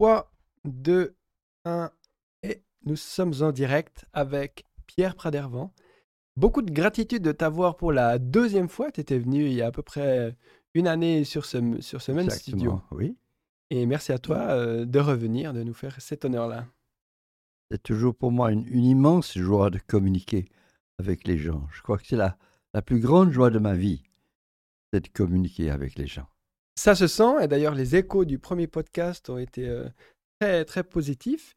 3, 2, 1 et nous sommes en direct avec Pierre Pradervant. Beaucoup de gratitude de t'avoir pour la deuxième fois. Tu étais venu il y a à peu près une année sur ce, sur ce même studio. Oui. Et merci à toi euh, de revenir, de nous faire cet honneur-là. C'est toujours pour moi une, immense joie de communiquer avec les gens. Je crois que c'est la, la plus grande joie de ma vie, c'est de communiquer avec les gens. Ça se sent, et d'ailleurs les échos du premier podcast ont été euh, très, très positifs.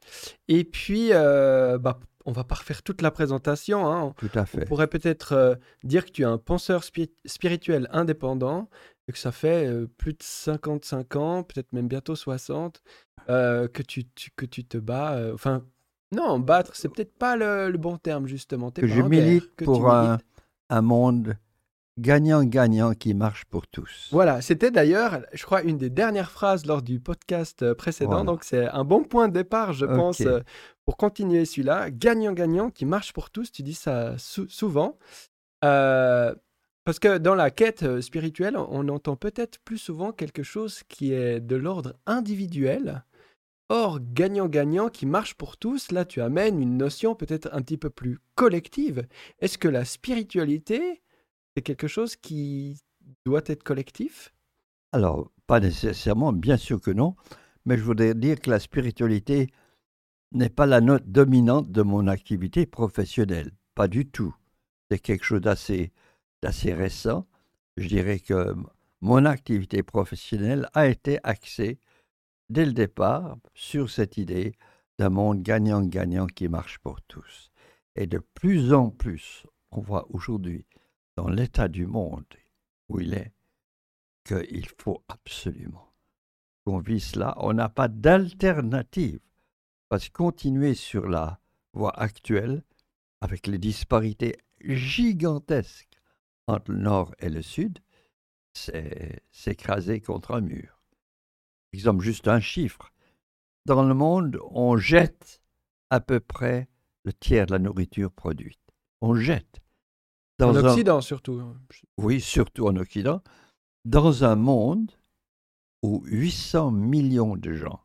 Et puis, euh, bah, on va pas refaire toute la présentation. Hein. Tout à fait. On pourrait peut-être euh, dire que tu es un penseur spirituel indépendant et que ça fait plus de 55 ans, peut-être même bientôt 60, que, tu, que tu te bats. Enfin, non, battre, c'est peut-être pas le, bon terme, justement. que je milite pour un, un monde gagnant-gagnant qui marche pour tous. Voilà, c'était d'ailleurs, je crois, une des dernières phrases lors du podcast euh, précédent. Donc, c'est un bon point de départ, je pense, euh, pour continuer celui-là. Gagnant-gagnant qui marche pour tous, tu dis ça souvent. Euh, parce que dans la quête spirituelle, on entend peut-être plus souvent quelque chose qui est de l'ordre individuel. Or, gagnant-gagnant qui marche pour tous, là tu amènes une notion peut-être un petit peu plus collective. Est-ce que la spiritualité c'est quelque chose qui doit être collectif? Alors, pas nécessairement, bien sûr que non, mais je voudrais dire que la spiritualité n'est pas la note dominante de mon activité professionnelle, pas du tout. C'est quelque chose d'assez, d'assez récent. Je dirais que mon activité professionnelle a été axée dès le départ sur cette idée d'un monde gagnant-gagnant qui marche pour tous. Et de plus en plus, on voit aujourd'hui dans l'état du monde où il est qu'il faut absolument qu'on vise cela. On n'a pas d'alternative. Parce que continuer sur la voie actuelle, avec les disparités gigantesques entre le nord et le sud, c'est s'écraser contre un mur. Exemple, juste un chiffre. Dans le monde, on jette à peu près le tiers de la nourriture produite. On jette en Occident surtout. Hein. Oui, surtout en Occident. Dans un monde où 800 millions de gens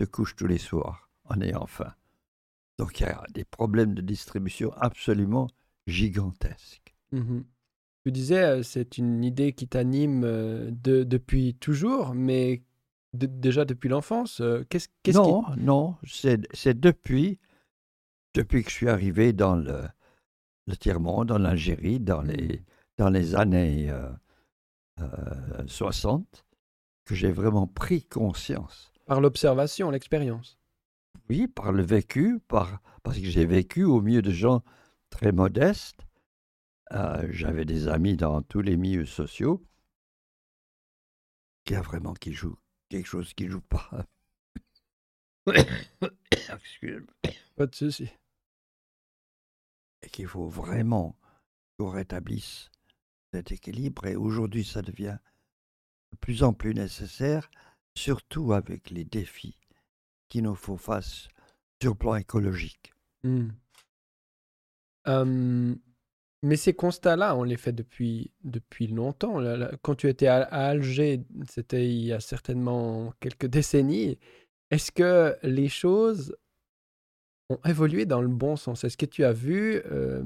se couchent tous les soirs en ayant faim. Donc il y a des problèmes de distribution absolument gigantesques. Mmh tu disais, euh, c'est une idée qui t'anime euh, de, depuis toujours, mais déjà depuis l'enfance. Euh, qu'est-ce, qu'est-ce non, non, c'est, depuis, depuis que je suis arrivé dans le, le tiers-monde en Algérie dans les, dans les années 60 euh, euh, que j'ai vraiment pris conscience. Par l'observation, l'expérience Oui, par le vécu, par, parce que j'ai vécu au milieu de gens très modestes. Euh, j'avais des amis dans tous les milieux sociaux qui a vraiment qui joue quelque chose qui joue pas. Pas de souci et qu'il faut vraiment qu'on rétablisse cet équilibre. Et aujourd'hui, ça devient de plus en plus nécessaire, surtout avec les défis qui nous font face sur le plan écologique. Mmh. mais ces constats-là, on les fait depuis, depuis longtemps. Quand tu étais à, Alger, c'était il y a certainement quelques décennies. Est-ce que les choses ont évolué dans le bon sens. Est-ce que tu as vu euh,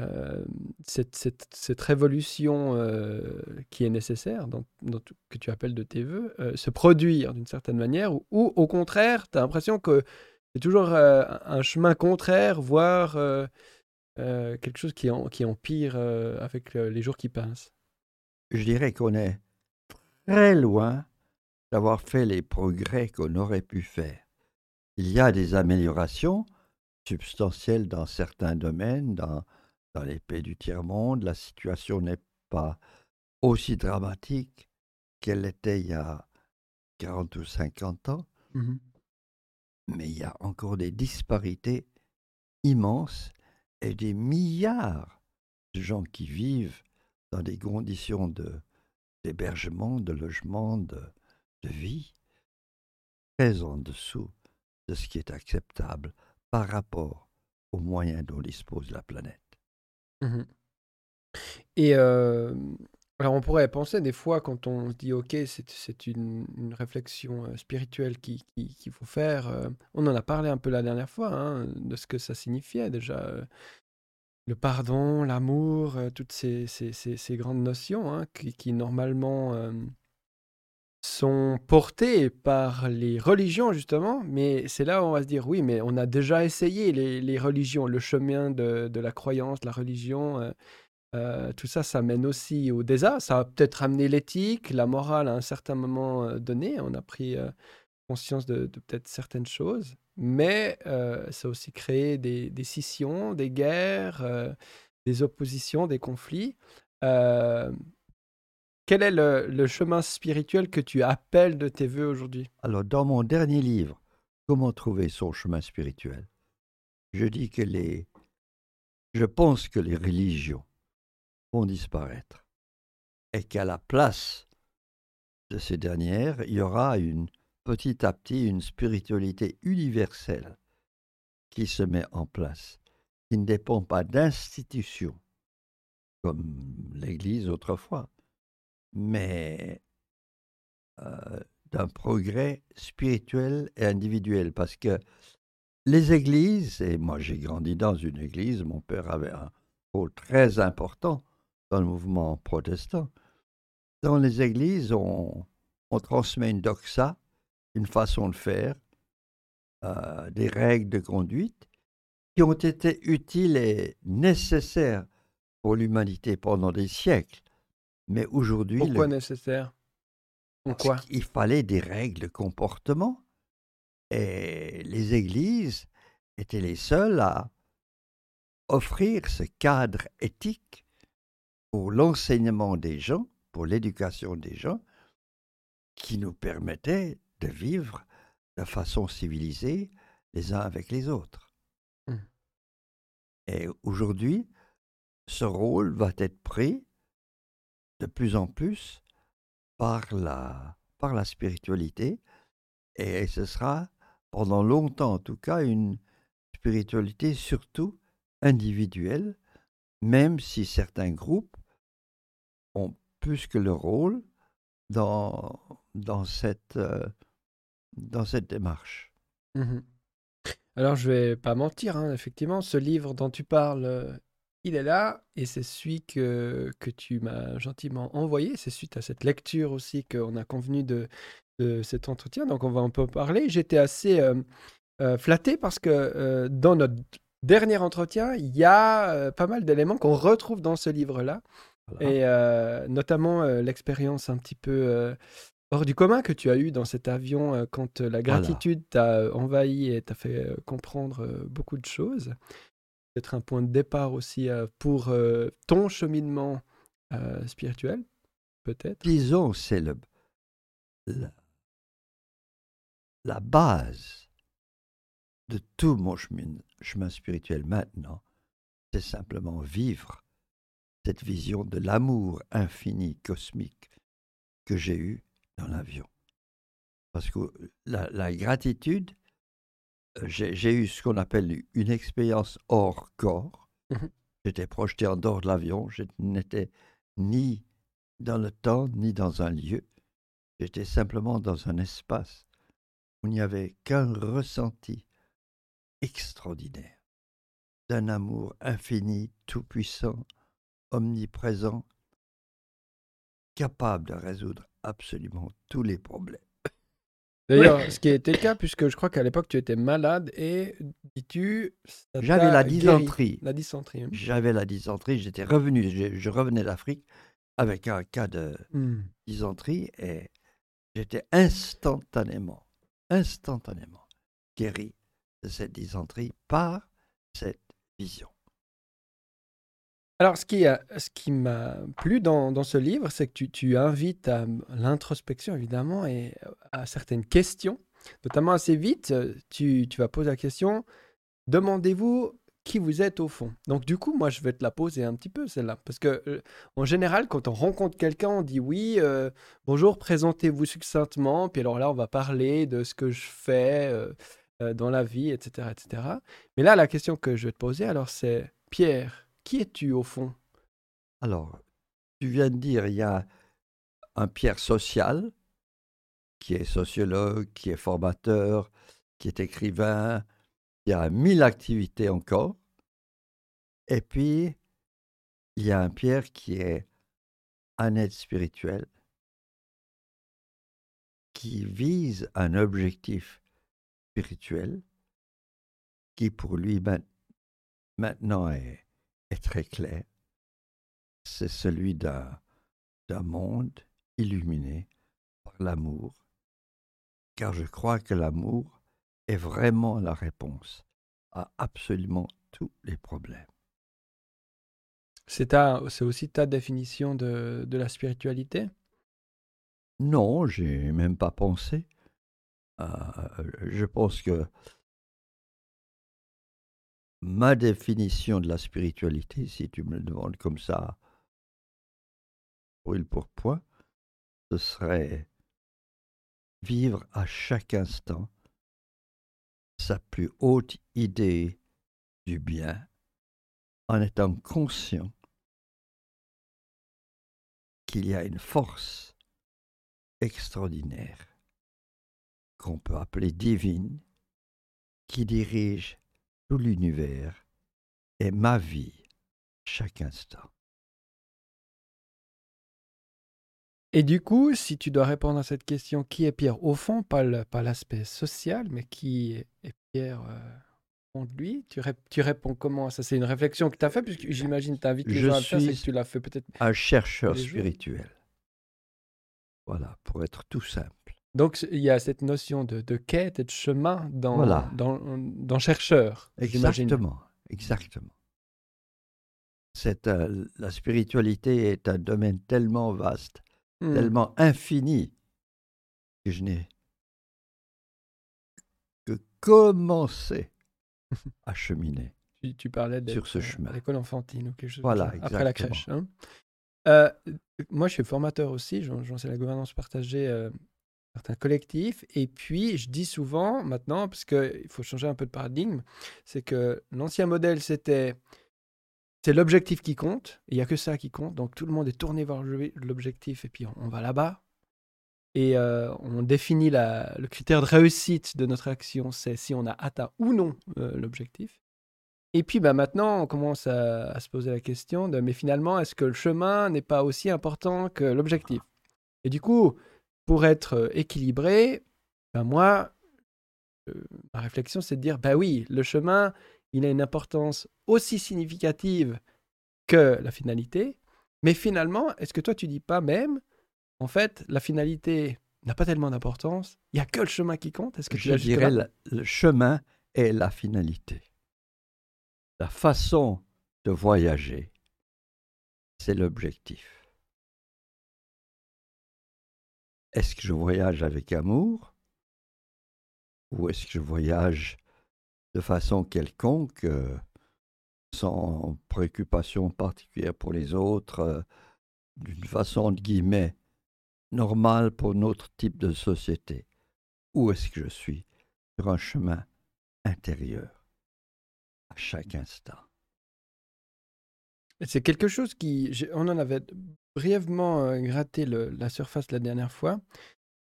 euh, cette, révolution euh, qui est nécessaire, que tu appelles de tes voeux, se produire d'une certaine manière, ou, au contraire, tu as l'impression que c'est toujours un chemin contraire, voire quelque chose qui, en, qui empire avec les jours qui passent? Je dirais qu'on est très loin d'avoir fait les progrès qu'on aurait pu faire il y a des améliorations substantielles dans certains domaines, dans, dans les pays du tiers-monde. La situation n'est pas aussi dramatique qu'elle était il y a 40 ou 50 ans. Mmh Mais il y a encore des disparités immenses et des milliards de gens qui vivent dans des conditions d'hébergement, de, logement, de, de vie très en dessous de ce qui est acceptable par rapport aux moyens dont dispose la planète. Mmh Et Alors on pourrait penser des fois quand on se dit ok c'est une, une réflexion euh, spirituelle qu'il qui, faut faire, euh, on en a parlé un peu la dernière fois hein, de ce que ça signifiait déjà, euh, le pardon, l'amour, toutes ces, ces, ces, grandes notions hein, qui, normalement sont portées par les religions justement, mais c'est là où on va se dire oui mais on a déjà essayé les, les religions, le chemin de, de, la croyance, la religion euh, tout ça, ça mène aussi au désastre. Ça a peut-être amené l'éthique, la morale à un certain moment euh, donné. On a pris euh, conscience de, peut-être certaines choses, mais ça a aussi créé des, scissions, des guerres, des oppositions, des conflits. Quel est le, chemin spirituel que tu appelles de tes voeux aujourd'hui? Alors, dans mon dernier livre, Comment trouver son chemin spirituel, je dis que les. Je pense que les religions disparaître et qu'à la place de ces dernières, il y aura une, petit à petit une spiritualité universelle qui se met en place, qui ne dépend pas d'institutions comme l'Église autrefois, mais euh, d'un progrès spirituel et individuel. Parce que les églises, et moi j'ai grandi dans une église, mon père avait un rôle très important dans le mouvement protestant. Dans les églises, on, transmet une doxa, une façon de faire, euh, des règles de conduite qui ont été utiles et nécessaires pour l'humanité pendant des siècles. Mais aujourd'hui. Pourquoi nécessaire? Pourquoi Il fallait des règles de comportement. Et les églises étaient les seules à offrir ce cadre éthique pour l'enseignement des gens, pour l'éducation des gens, qui nous permettait de vivre de façon civilisée les uns avec les autres. Mmh. Et aujourd'hui, ce rôle va être pris de plus en plus par la, par la spiritualité, et ce sera pendant longtemps en tout cas une spiritualité surtout individuelle, même si certains groupes ont plus que le rôle dans, dans, cette, euh, dans cette démarche. Mmh Alors, je vais pas mentir, hein, effectivement, ce livre dont tu parles, euh, il est là, et c'est celui que, que tu m'as gentiment envoyé. C'est suite à cette lecture aussi qu'on a convenu de, de cet entretien, donc on va un peu parler. J'étais assez euh, flatté parce que dans notre dernier entretien, il y a pas mal d'éléments qu'on retrouve dans ce livre-là. Et euh, notamment euh, l'expérience un petit peu euh, hors du commun que tu as eu dans cet avion quand la gratitude t'a envahi et t'a fait comprendre beaucoup de choses. Peut-être un point de départ aussi pour ton cheminement spirituel, peut-être? Disons, c'est la, base de tout mon chemin spirituel maintenant. C'est simplement vivre cette vision de l'amour infini cosmique que j'ai eu dans l'avion. Parce que la, gratitude, euh, j'ai eu ce qu'on appelle une expérience hors corps. Mmh J'étais projeté en dehors de l'avion, je n'étais ni dans le temps, ni dans un lieu. J'étais simplement dans un espace où il n'y avait qu'un ressenti extraordinaire d'un amour infini, tout-puissant, omniprésent, capable de résoudre absolument tous les problèmes. D'ailleurs, ce qui était le cas, puisque je crois qu'à l'époque tu étais malade et dis-tu. J'avais la dysenterie. La dysenterie. Hein. J'avais la dysenterie, j'étais revenu, je, revenais d'Afrique avec un cas de hmm. dysenterie et j'étais instantanément, instantanément guéri de cette dysenterie par cette vision. Alors, ce qui, m'a plu dans, ce livre, c'est que tu, invites à l'introspection, évidemment, et à certaines questions, notamment assez vite. Tu, tu vas poser la question demandez-vous qui vous êtes au fond. Donc, du coup, moi, je vais te la poser un petit peu, celle-là. Parce que, euh, en général, quand on rencontre quelqu'un, on dit oui, euh, bonjour, présentez-vous succinctement. Puis alors là, on va parler de ce que je fais euh, dans la vie, etc., etc. Mais là, la question que je vais te poser, alors, c'est Pierre qui es-tu au fond? Alors, tu viens de dire, il y a un Pierre social, qui est sociologue, qui est formateur, qui est écrivain, y a mille activités encore. Et puis, il y a un Pierre qui est un aide spirituel, qui vise un objectif spirituel, qui pour lui maintenant est, est très clair. C'est celui d'un monde illuminé par l'amour, car je crois que l'amour est vraiment la réponse à absolument tous les problèmes. C'est aussi ta définition de, de la spiritualité? Non, j'ai même pas pensé. Euh, je pense que ma définition de la spiritualité, si tu me le demandes comme ça, brûle pour point, ce serait vivre à chaque instant sa plus haute idée du bien en étant conscient qu'il y a une force extraordinaire qu'on peut appeler divine qui dirige tout l'univers et ma vie chaque instant. Et du coup, si tu dois répondre à cette question, qui est Pierre? Au fond, pas l'aspect social, mais qui est Pierre euh, de lui? Tu, tu, réponds comment? Ça, c'est une réflexion que tu as fait, puisque j'imagine que tu invites les gens à le faire, c'est que tu l'as fait peut-être. Un chercheur spirituel. Voilà, pour être tout simple. Donc, il y a cette notion de, quête et de chemin dans, dans, dans, chercheur. Exactement, exactement. Euh, la spiritualité est un domaine tellement vaste Mmh. tellement infini que je n'ai que commencé à cheminer tu, parlais sur ce chemin. à l'école enfantine ou quelque chose voilà, après la crèche. Hein. Euh, moi, je suis formateur aussi, j'en sais la gouvernance partagée, euh, certains collectifs. Et puis, je dis souvent maintenant, parce qu'il faut changer un peu de paradigme, c'est que l'ancien modèle, c'était c'est l'objectif qui compte. Il n'y a que ça qui compte. Donc tout le monde est tourné vers l'objectif et puis on, va là-bas. Et euh, on définit le critère de réussite de notre action, c'est si on a atteint ou non euh, l'objectif. Et puis bah, maintenant, on commence à, se poser la question de mais finalement, est-ce que le chemin n'est pas aussi important que l'objectif? Et du coup, pour être euh, équilibré, ben moi, ma réflexion, c'est de dire bah oui, le chemin, il a une importance aussi significative que la finalité. Mais finalement, est-ce que toi, tu dis pas même, en fait, la finalité n'a pas tellement d'importance, il n'y a que le chemin qui compte Est-ce que Je dirais le, le chemin est la finalité. La façon de voyager, c'est l'objectif. Est-ce que je voyage avec amour ou est-ce que je voyage de façon quelconque, euh, sans préoccupation particulière pour les autres, euh, d'une façon de guillemets normale pour notre type de société? Où est-ce que je suis Sur un chemin intérieur, à chaque instant? C'est quelque chose qui, on en avait brièvement euh, gratté la surface la dernière fois,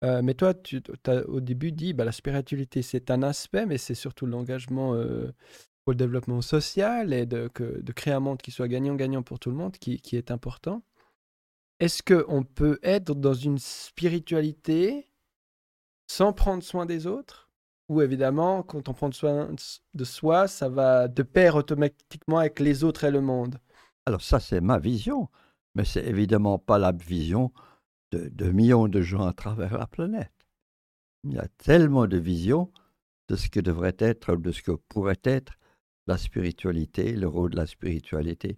euh, mais toi, tu as au début dit, bah, la spiritualité, c'est un aspect, mais c'est surtout l'engagement euh, pour le développement social et de, de, créer un monde qui soit gagnant-gagnant pour tout le monde, qui, qui est important. Est-ce qu'on peut être dans une spiritualité sans prendre soin des autres? Ou évidemment, quand on prend soin de soi, ça va de pair automatiquement avec les autres et le monde? Alors ça, c'est ma vision, mais c'est évidemment pas la vision de, millions de gens à travers la planète. Il y a tellement de visions de ce que devrait être, de ce que pourrait être la spiritualité, le rôle de la spiritualité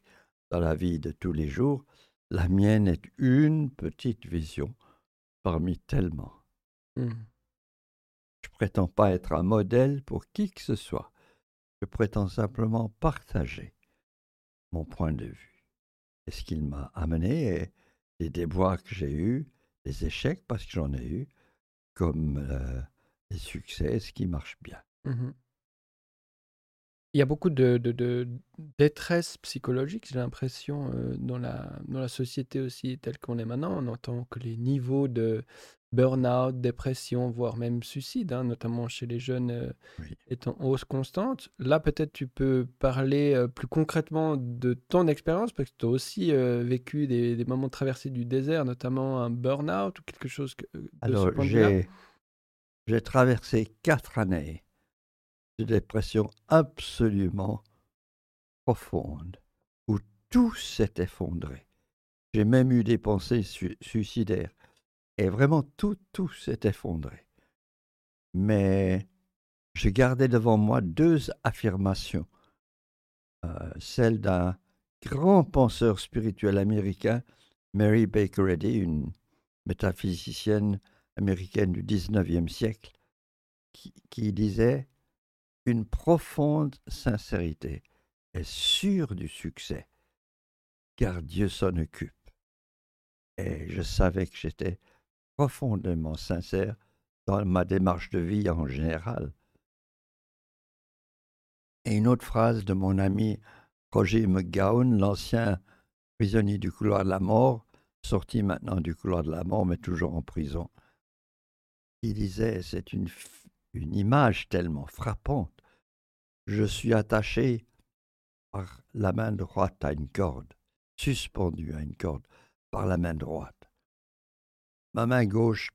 dans la vie de tous les jours. La mienne est une petite vision parmi tellement. Mmh. Je prétends pas être un modèle pour qui que ce soit. Je prétends simplement partager mon point de vue et ce qu'il m'a amené les déboires que j'ai eus, les échecs, parce que j'en ai eu, comme euh, les succès, ce qui marche bien. Mmh Il y a beaucoup de détresse psychologique, j'ai l'impression, euh, dans la, dans la société aussi telle qu'on est maintenant. On entend que les niveaux de burn-out, dépression, voire même suicide, hein, notamment chez les jeunes, euh, Oui. est en hausse constante. Là, peut-être tu peux parler euh, plus concrètement de ton expérience, parce que tu as aussi euh, vécu des, des moments de traversée du désert, notamment un burn-out ou quelque chose que, euh, de ce Alors, j'ai, j'ai traversé quatre années de dépression absolument profonde, où tout s'est effondré. J'ai même eu des pensées su- suicidaires. Et vraiment, tout, tout s'est effondré. Mais je gardais devant moi deux affirmations. Euh, celle d'un grand penseur spirituel américain, Mary Baker Eddy, une métaphysicienne américaine du 19e siècle, qui, qui disait Une profonde sincérité est sûre du succès, car Dieu s'en occupe. Et je savais que j'étais profondément sincère dans ma démarche de vie en général. Et une autre phrase de mon ami Roger McGowan, l'ancien prisonnier du couloir de la mort, sorti maintenant du couloir de la mort, mais toujours en prison. Il disait, c'est une, une image tellement frappante. Je suis attaché par la main droite à une corde, suspendu à une corde par la main droite. Ma main gauche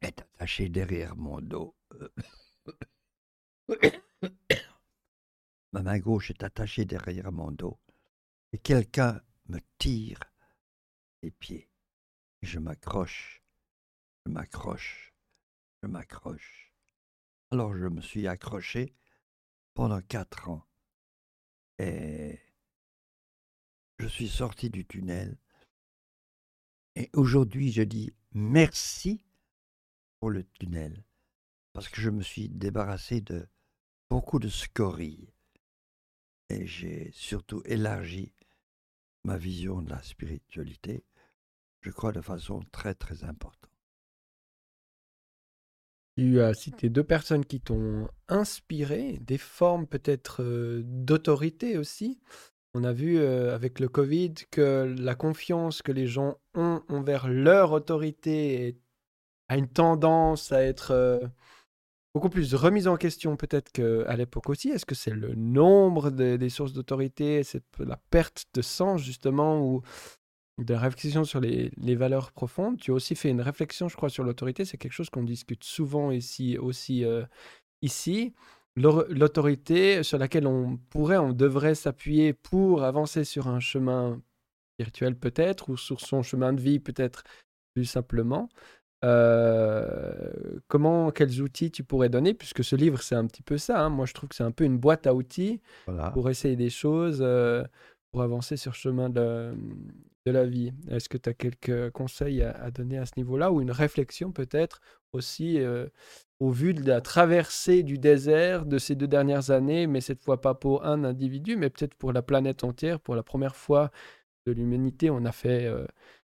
est attachée derrière mon dos. Ma main gauche est attachée derrière mon dos. Et quelqu'un me tire les pieds. Je m'accroche, je m'accroche, je m'accroche. Alors je me suis accroché pendant quatre ans. Et je suis sorti du tunnel. Et aujourd'hui, je dis merci pour le tunnel. Parce que je me suis débarrassé de beaucoup de scories. Et j'ai surtout élargi ma vision de la spiritualité, je crois de façon très très importante. Tu as cité deux personnes qui t'ont inspiré, des formes peut-être euh, d'autorité aussi. On a vu euh, avec le Covid que la confiance que les gens ont envers leur autorité a une tendance à être euh, beaucoup plus remise en question peut-être qu'à l'époque aussi. Est-ce que c'est le nombre de- des sources d'autorité, c'est la perte de sens justement ou de réflexion sur les, les valeurs profondes? Tu as aussi fait une réflexion, je crois, sur l'autorité. C'est quelque chose qu'on discute souvent ici aussi. euh, ici. L'au- L'autorité sur laquelle on pourrait, on devrait s'appuyer pour avancer sur un chemin spirituel peut-être, ou sur son chemin de vie peut-être plus simplement. Euh, comment, quels outils tu pourrais donner, puisque ce livre, c'est un petit peu ça. hein. Moi, je trouve que c'est un peu une boîte à outils Voilà. pour essayer des choses, euh, pour avancer sur le chemin de, de la vie. Est-ce que tu as quelques conseils à, à donner à ce niveau-là? Ou une réflexion peut-être aussi euh, au vu de la traversée du désert de ces deux dernières années, mais cette fois pas pour un individu, mais peut-être pour la planète entière, pour la première fois de l'humanité, on a fait euh,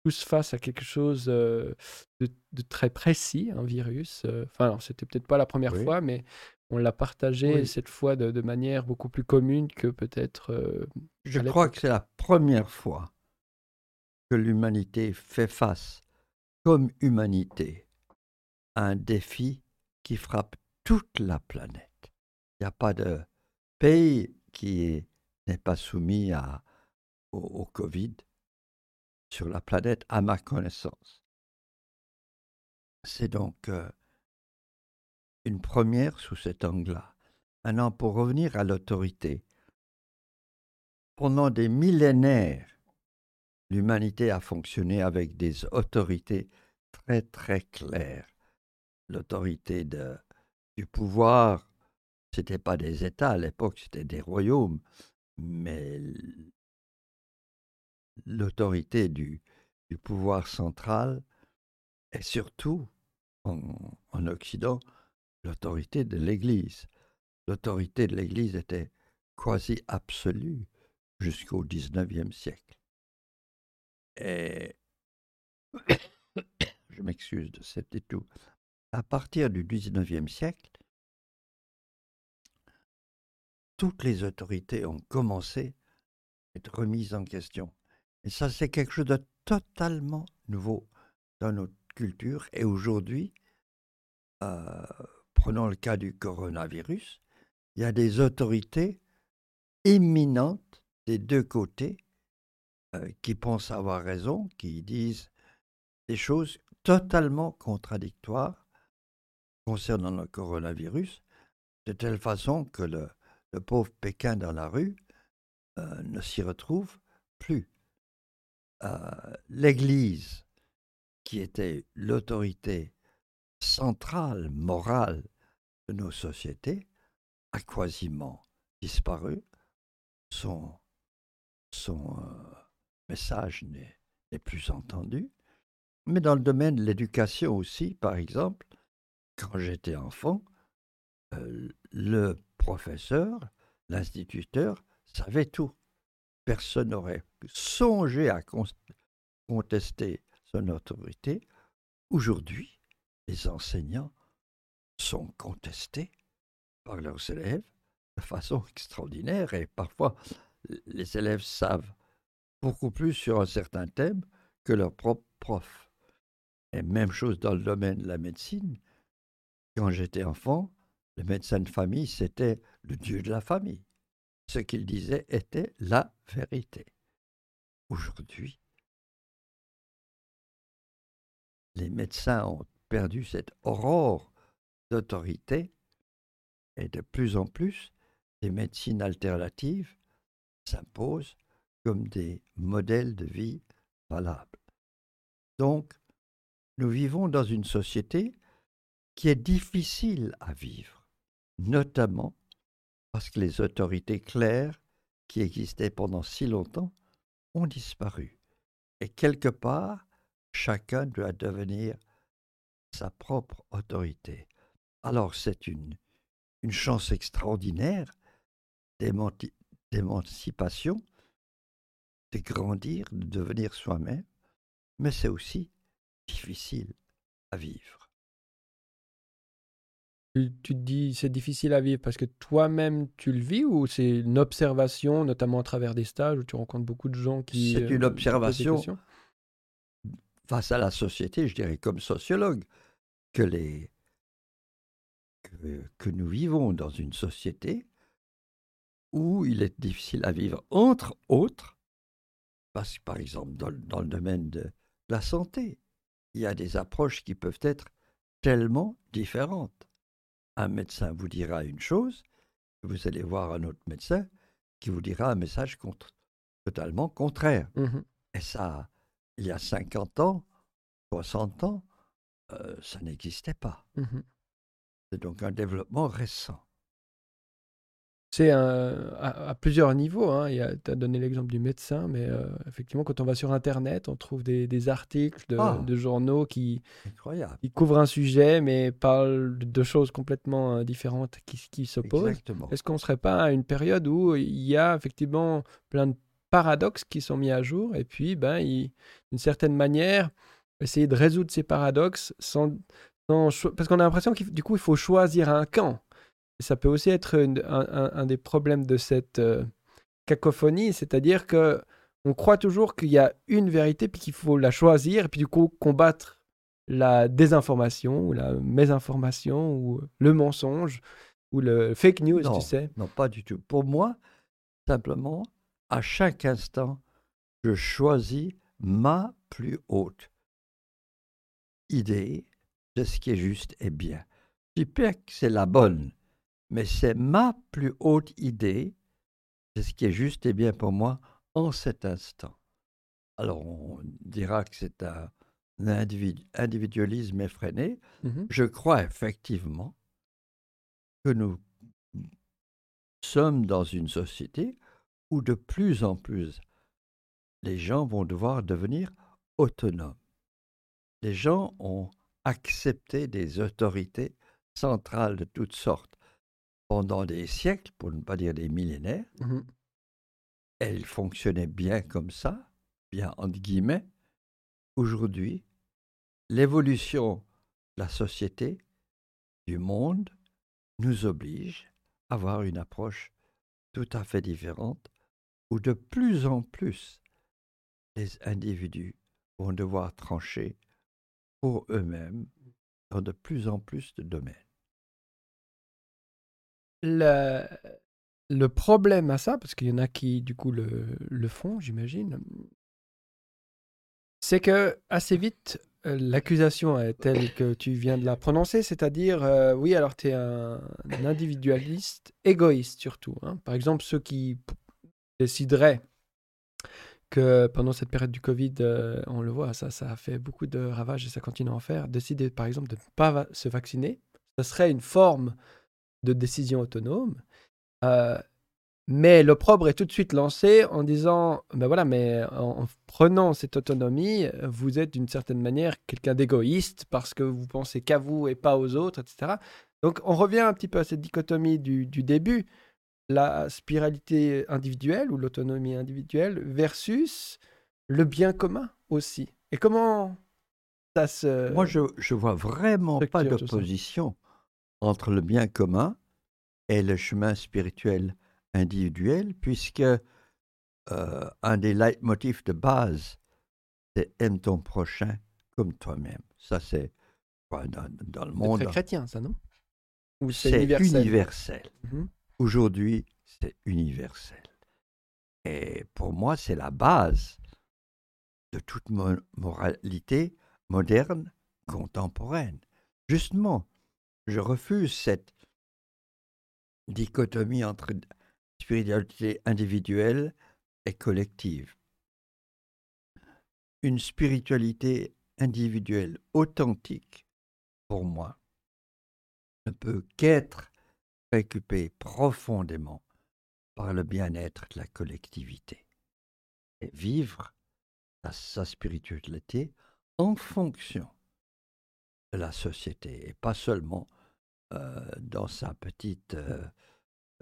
tous face à quelque chose euh, de, de très précis, un virus. euh, Enfin, c'était peut-être pas la première Oui. fois, mais on l'a partagé Oui. cette fois de, de manière beaucoup plus commune que peut-être. euh, Je crois que c'est la première fois que l'humanité fait face, comme humanité, à un défi qui frappe toute la planète. Il n'y a pas de pays qui est- n'est pas soumis au Covid sur la planète, à ma connaissance. C'est donc euh, une première sous cet angle-là. Maintenant, pour revenir à l'autorité, pendant des millénaires, l'humanité a fonctionné avec des autorités très très claires. L'autorité du pouvoir, ce n'était pas des États à l'époque, c'était des royaumes, mais l'autorité du, pouvoir central et surtout en, en Occident, l'autorité de l'Église. L'autorité de l'Église était quasi absolue jusqu'au XIXe siècle. Et je m'excuse de cet étou. À partir du XIXe siècle, toutes les autorités ont commencé à être remises en question. Et ça, c'est quelque chose de totalement nouveau dans notre culture. Et aujourd'hui, euh, prenons le cas du coronavirus, il y a des autorités éminentes des deux côtés euh, qui pensent avoir raison, qui disent des choses totalement contradictoires concernant le coronavirus, de telle façon que le, pauvre Pékin dans la rue euh, ne s'y retrouve plus. Euh, L'Église, qui était l'autorité centrale, morale de nos sociétés, a quasiment disparu. Son, euh, message n'est plus entendu. Mais dans le domaine de l'éducation aussi, par exemple, quand j'étais enfant, euh, le professeur, l'instituteur, savait tout. Personne n'aurait songé à contester son autorité. Aujourd'hui, les enseignants sont contestés par leurs élèves de façon extraordinaire et parfois les élèves savent beaucoup plus sur un certain thème que leur propre prof. Et même chose dans le domaine de la médecine. Quand j'étais enfant, le médecin de famille, c'était le dieu de la famille. Ce qu'il disait était la vérité. Aujourd'hui, les médecins ont perdu cette aurore d'autorité et de plus en plus, les médecines alternatives s'imposent comme des modèles de vie valables. Donc, nous vivons dans une société qui est difficile à vivre, notamment parce que les autorités claires qui existaient pendant si longtemps ont disparu. Et quelque part, chacun doit devenir sa propre autorité. Alors c'est une, chance extraordinaire d'émancipation, de grandir, de devenir soi-même, mais c'est aussi difficile à vivre. Tu te dis c'est difficile à vivre parce que toi-même tu le vis ou c'est une observation, notamment à travers des stages où tu rencontres beaucoup de gens qui... C'est une euh, observation face à la société, je dirais comme sociologue, que, les, que nous vivons dans une société où il est difficile à vivre, entre autres, parce que par exemple dans, dans le domaine de la santé, il y a des approches qui peuvent être tellement différentes. Un médecin vous dira une chose, vous allez voir un autre médecin qui vous dira un message contre, totalement contraire. Mmh Et ça, il y a 50 ans, 60 ans, euh, ça n'existait pas. Mmh C'est donc un développement récent. C'est à, plusieurs niveaux. Hein. Tu as donné l'exemple du médecin, mais euh, effectivement, quand on va sur Internet, on trouve des, articles de, ah! journaux qui, qui, couvrent un sujet, mais parlent de choses complètement euh, différentes qui, qui s'opposent. Est-ce qu'on ne serait pas à une période où il y a effectivement plein de paradoxes qui sont mis à jour, et puis, ben, d'une certaine manière, essayer de résoudre ces paradoxes sans, parce qu'on a l'impression qu'il du coup, il faut choisir un camp ça peut aussi être un, des problèmes de cette euh, cacophonie, c'est-à-dire que on croit toujours qu'il y a une vérité puis qu'il faut la choisir et puis du coup combattre la désinformation ou la mésinformation ou le mensonge ou le fake news, tu sais. Non, pas du tout. Pour moi, simplement, à chaque instant, je choisis ma plus haute idée de ce qui est juste et bien. Je dis que c'est la bonne, mais c'est ma plus haute idée, c'est ce qui est juste et bien pour moi en cet instant. Alors on dira que c'est un individualisme effréné. Mmh Je crois effectivement que nous sommes dans une société où de plus en plus les gens vont devoir devenir autonomes. Les gens ont accepté des autorités centrales de toutes sortes pendant des siècles, pour ne pas dire des millénaires. Mmh Elle fonctionnait bien comme ça, bien entre guillemets. Aujourd'hui, l'évolution de la société, du monde, nous oblige à avoir une approche tout à fait différentes où de plus en plus les individus vont devoir trancher pour eux-mêmes dans de plus en plus de domaines. Le, le problème à ça, parce qu'il y en a qui du coup le, le font, j'imagine, c'est que assez vite, euh, l'accusation est telle que tu viens de la prononcer, c'est-à-dire, euh, oui, alors tu es un, individualiste, égoïste surtout. Hein. Par exemple, ceux qui décideraient que pendant cette période du Covid, euh, on le voit, ça, ça a fait beaucoup de ravages et ça continue à en faire, décider par exemple de ne pas se vacciner, ce serait une forme de décision autonome. Mais l'opprobre est tout de suite lancé en disant, ben voilà, mais en, prenant cette autonomie, vous êtes d'une certaine manière quelqu'un d'égoïste parce que vous pensez qu'à vous et pas aux autres, etc. Donc on revient un petit peu à cette dichotomie du, début, la spiralité individuelle ou l'autonomie individuelle versus le bien commun aussi. Et comment ça se... Moi, je, je vois vraiment pas d'opposition entre le bien commun et le chemin spirituel individuel, puisque euh, un des leitmotifs de base, c'est aime ton prochain comme toi-même. Ça, c'est dans, le monde. C'est chrétien, ça, non? C'est universel? Mhm. Aujourd'hui, c'est universel. Et pour moi, c'est la base de toute moralité moderne, contemporaine. Justement, je refuse cette dichotomie entre spiritualité individuelle et collective. Une spiritualité individuelle authentique, pour moi, ne peut qu'être préoccupée profondément par le bien-être de la collectivité et vivre sa, spiritualité en fonction la société et pas seulement euh, dans sa petite euh,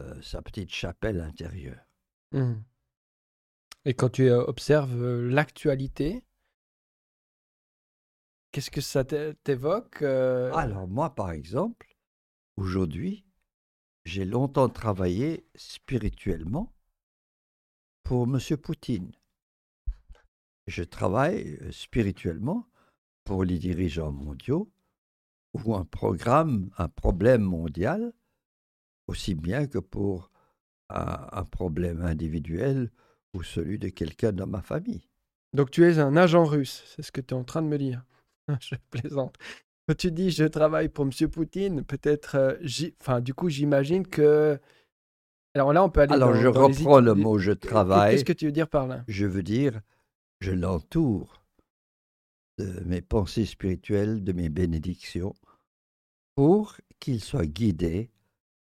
euh, sa petite chapelle intérieure. Mmh. Et quand tu observes l'actualité, qu'est-ce que ça t'évoque Alors moi, par exemple, aujourd'hui, j'ai longtemps travaillé spirituellement pour M. Poutine. Je travaille spirituellement pour les dirigeants mondiaux ou un programme, un problème mondial aussi bien que pour un, problème individuel ou celui de quelqu'un dans ma famille. Donc tu es un agent russe, c'est ce que tu es en train de me dire. je plaisante. Quand tu dis je travaille pour M. Poutine, peut-être, euh, enfin du coup j'imagine que... Alors là on peut aller... Alors je reprends le mot je travaille. Qu'est-ce que tu veux dire par là? Je veux dire, je l'entoure de mes pensées spirituelles, de mes bénédictions, pour qu'il soit guidé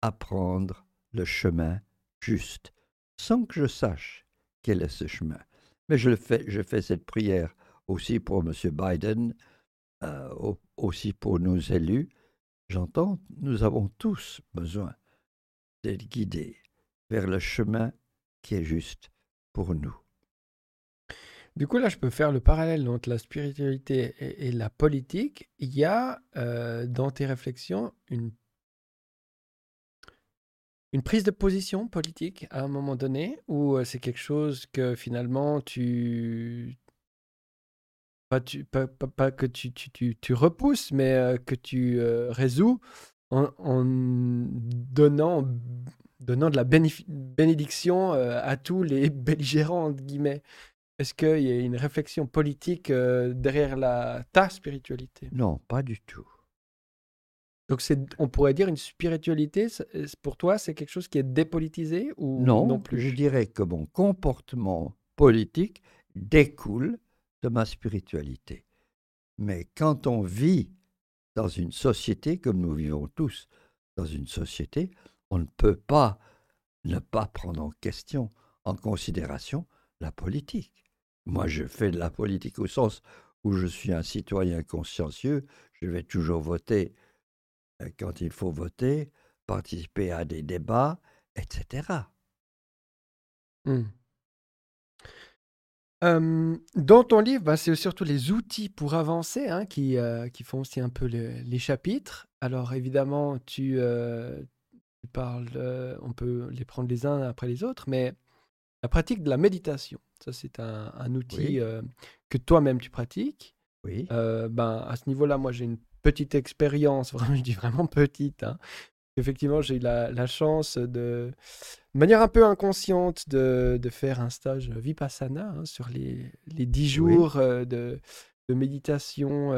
apprendre le chemin juste, sans que je sache quel est ce chemin. Mais je, le fais, je fais cette prière aussi pour M. Biden, euh, aussi pour nos élus. J'entends, nous avons tous besoin d'être guidés vers le chemin qui est juste pour nous. Du coup, là, je peux faire le parallèle entre la spiritualité et, la politique. Il y a euh, dans tes réflexions une une prise de position politique à un moment donné ou c'est quelque chose que finalement tu pas, que tu, tu, tu, repousses, mais que tu résous en, en, donnant, donnant de la bénédiction à tous les belligérants, entre guillemets. Est-ce qu'il y a une réflexion politique derrière la, ta spiritualité? Non, pas du tout. Donc, on pourrait dire une spiritualité, pour toi, c'est quelque chose qui est dépolitisé ou non, non plus? Je dirais que mon comportement politique découle de ma spiritualité. Mais quand on vit dans une société, comme nous vivons tous dans une société, on ne peut pas ne pas prendre en question, en considération, la politique. Moi, je fais de la politique au sens où je suis un citoyen consciencieux, je vais toujours voter euh, quand il faut voter, participer à des débats, etc. Mmh. dans ton livre, bah, c'est surtout les outils pour avancer hein, qui, euh, qui font aussi un peu les chapitres. Alors évidemment, tu, euh, parle, euh, on peut les prendre les uns après les autres, mais la pratique de la méditation, ça c'est un, un outil Oui. euh, que toi-même tu pratiques. Oui. Euh, ben, à ce niveau-là, moi j'ai une petite expérience, vraiment, je dis vraiment petite. hein. Effectivement, j'ai eu la, la chance de, de manière un peu inconsciente, de, de faire un stage Vipassana hein, sur les, les 10 jours euh, de, de méditation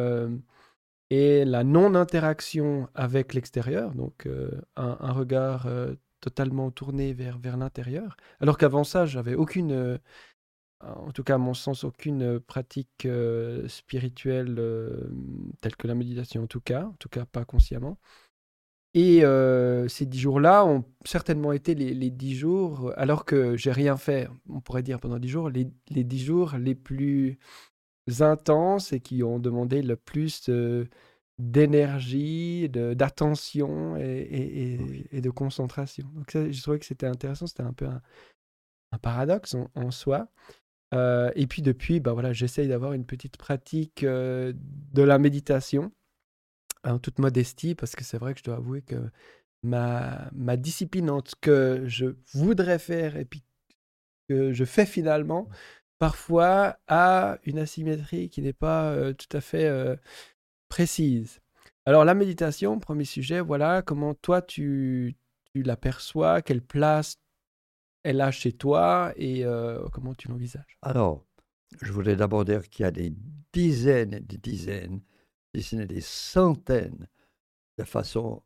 et la non-interaction avec l'extérieur, donc un, un regard totalement tourné vers, vers l'intérieur. Alors qu'avant ça, j'avais aucune, euh, en tout cas à mon sens, aucune euh, pratique euh, spirituelle telle que la méditation, en tout cas, en tout cas pas consciemment. Et ces dix jours-là ont certainement été les, les dix jours, alors que j'ai rien fait, on pourrait dire pendant dix jours, les, les dix jours les plus intenses et qui ont demandé le plus d'énergie, d'attention et, et- et- Oui. et de concentration. Donc ça, je trouvais que c'était intéressant, c'était un peu un, un paradoxe en, en soi. Euh, et puis depuis, bah voilà, j'essaye d'avoir une petite pratique euh, de la méditation en toute modestie, parce que c'est vrai que je dois avouer que ma, ma discipline entre ce que je voudrais faire et puis que je fais finalement, parfois a une asymétrie qui n'est pas euh, tout à fait précise. Alors la méditation, premier sujet, voilà, comment toi tu, tu l'aperçois, quelle place elle a chez toi et euh, comment tu l'envisages? Alors, je voudrais d'abord dire qu'il y a des dizaines et des dizaines, si ce n'est des centaines de façons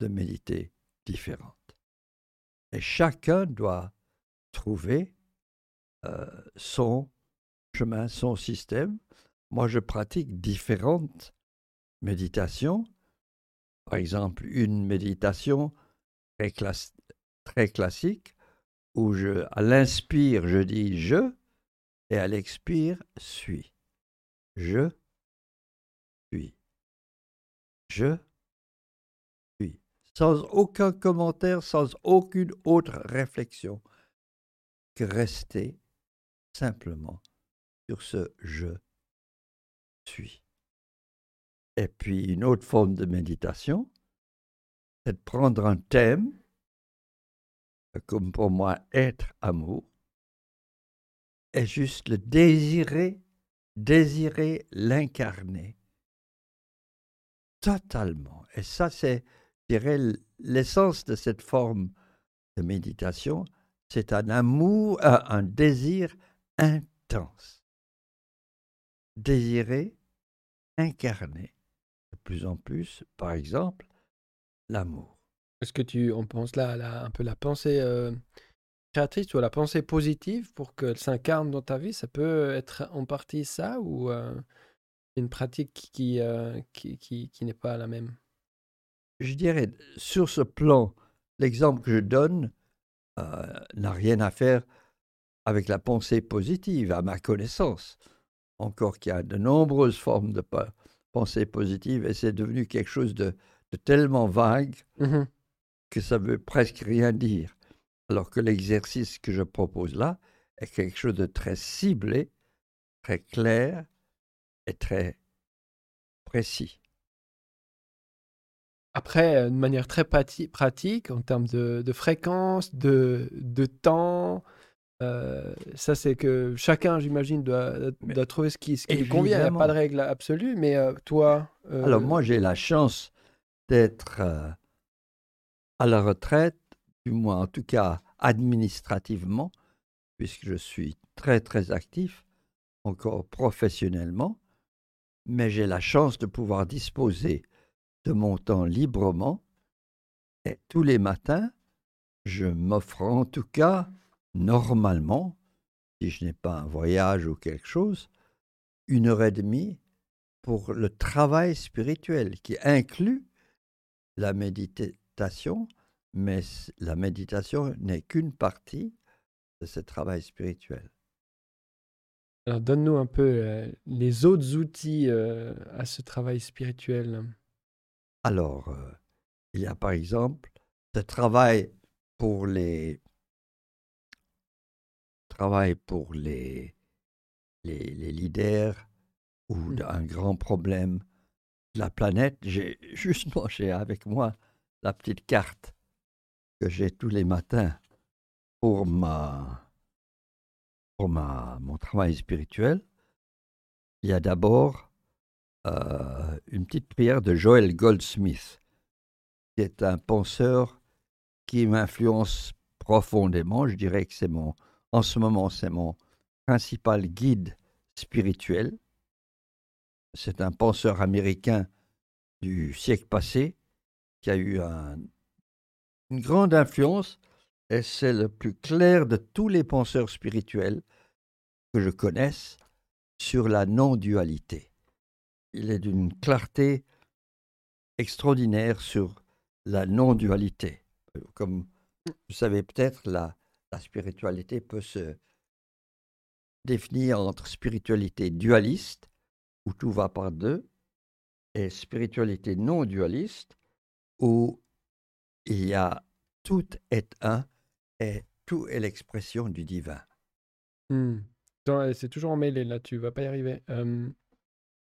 de méditer différentes. Et chacun doit trouver euh, son chemin, son système. Moi, je pratique différentes méditations. Par exemple, une méditation très, très classique où je, à l'inspire, je dis je, et à l'expire, suis. Je suis. Je suis. Sans aucun commentaire, sans aucune autre réflexion que rester simplement sur ce je suis. Et puis une autre forme de méditation, c'est de prendre un thème, comme pour moi être amour, et juste le désirer, désirer l'incarner totalement. Et ça, c'est, je dirais, l'essence de cette forme de méditation, c'est un amour, un, un désir intense. Désirer, incarner plus en plus, par exemple, l'amour. Est-ce que tu, on pense là un peu la pensée euh, créatrice ou la pensée positive pour qu'elle s'incarne dans ta vie? Ça peut être en partie ça ou euh, une pratique qui, euh, qui, qui, qui n'est pas la même? Je dirais, sur ce plan, l'exemple que je donne n'a rien à faire avec la pensée positive, à ma connaissance. Encore qu'il y a de nombreuses formes de pensée positive et c'est devenu quelque chose de, de tellement vague Mhm. que ça veut presque rien dire. Alors que l'exercice que je propose là est quelque chose de très ciblé, très clair et très précis. Après, euh, de manière très prati- pratique, en termes de, de fréquence, de, de temps, euh, ça c'est que chacun, j'imagine, doit, trouver ce qui, ce qui lui convient. Il n'y a pas de règle absolue, mais euh, toi, Alors euh, moi, j'ai la chance d'être à la retraite, du moins en tout cas administrativement, puisque je suis très très actif, encore professionnellement, mais j'ai la chance de pouvoir disposer de mon temps librement. Et tous les matins, je m'offre en tout cas, normalement, si je n'ai pas un voyage ou quelque chose, une heure et demie pour le travail spirituel qui inclut la méditation, mais la méditation n'est qu'une partie de ce travail spirituel. alors donne-nous un peu euh, les autres outils euh, à ce travail spirituel. Alors, euh, il y a par exemple ce travail pour les travail pour les, les, les leaders ou Mm. d'un grand problème de la planète. J'ai justement j'ai avec moi la petite carte que j'ai tous les matins pour ma pour ma, mon travail spirituel, il y a d'abord euh, une petite prière de Joel Goldsmith, qui est un penseur qui m'influence profondément. Je dirais que c'est mon, en ce moment, c'est mon principal guide spirituel. C'est un penseur américain du siècle passé qui a eu une grande influence et c'est le plus clair de tous les penseurs spirituels que je connaisse sur la non-dualité. Il est d'une clarté extraordinaire sur la non-dualité. Comme vous savez peut-être, la, la spiritualité peut se définir entre spiritualité dualiste, où tout va par deux, et spiritualité non dualiste, où il y a tout est un et tout est l'expression du divin. Hmm. C'est toujours emmêlé là, tu vas pas y arriver.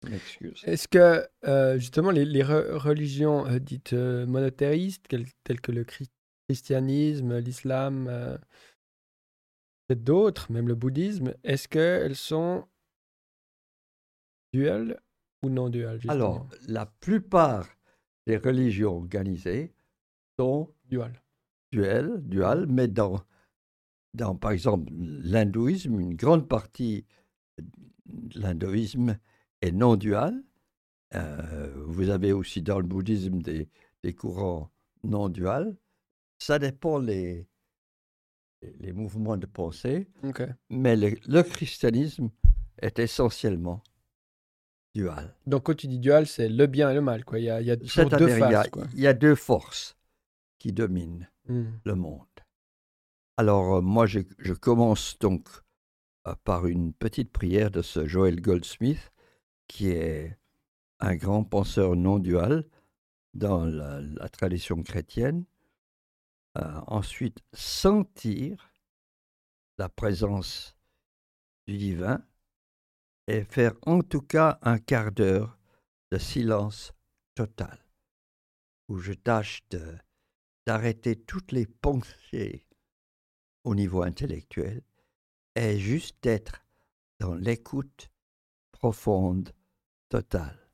Excuse. Est-ce que euh, justement les, religions euh, dites euh, monothéistes, telles que le christianisme, l'islam, d'autres, même le bouddhisme, est-ce qu'elles sont duales ou non duales Alors, la plupart des religions organisées sont duales duel, dual, mais dans, dans par exemple, l'hindouisme, une grande partie de l'hindouisme est non dual. Euh, vous avez aussi dans le bouddhisme des, des courants non duals. Ça dépend les, les mouvements de pensée. Mais le, christianisme est essentiellement dual. Donc quand tu dis dual, c'est le bien et le mal. Quoi. Il, y a, il y a deux faces. Il y a deux forces qui dominent. Mmh. le monde. Alors, euh, moi, je, commence donc euh, par une petite prière de ce Joel Goldsmith, qui est un grand penseur non dual dans la, tradition chrétienne. Euh, ensuite, sentir la présence du divin et faire en tout cas un quart d'heure de silence total, où je tâche d'arrêter toutes les pensées au niveau intellectuel et juste être dans l'écoute profonde, totale.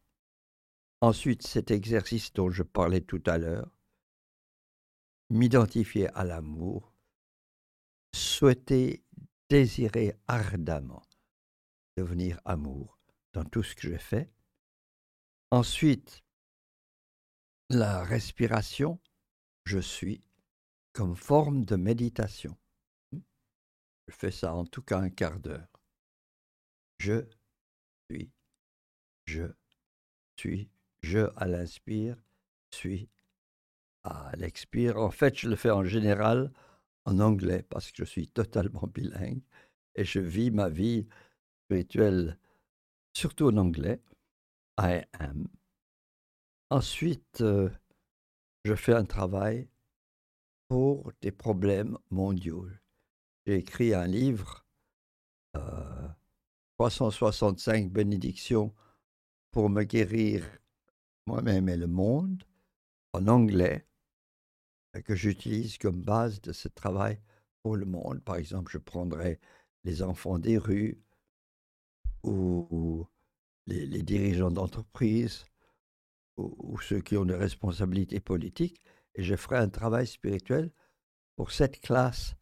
Ensuite, cet exercice dont je parlais tout à l'heure, m'identifier à l'amour, souhaiter, désirer ardemment devenir amour dans tout ce que je fais. Ensuite, la respiration, je suis comme forme de méditation. Je fais ça en tout cas un quart d'heure. Je suis, je suis, je à l'inspire, suis à l'expire. En fait, je le fais en général en anglais parce que je suis totalement bilingue et je vis ma vie spirituelle surtout en anglais. I am. Ensuite, euh, je fais un travail pour des problèmes mondiaux. J'ai écrit un livre, 365 euh, bénédictions pour me guérir moi-même et le monde, en anglais, que j'utilise comme base de ce travail pour le monde. Par exemple, je prendrai les enfants des rues ou, les dirigeants d'entreprise ou, ceux qui ont des responsabilités politiques, et je ferai un travail spirituel pour cette classe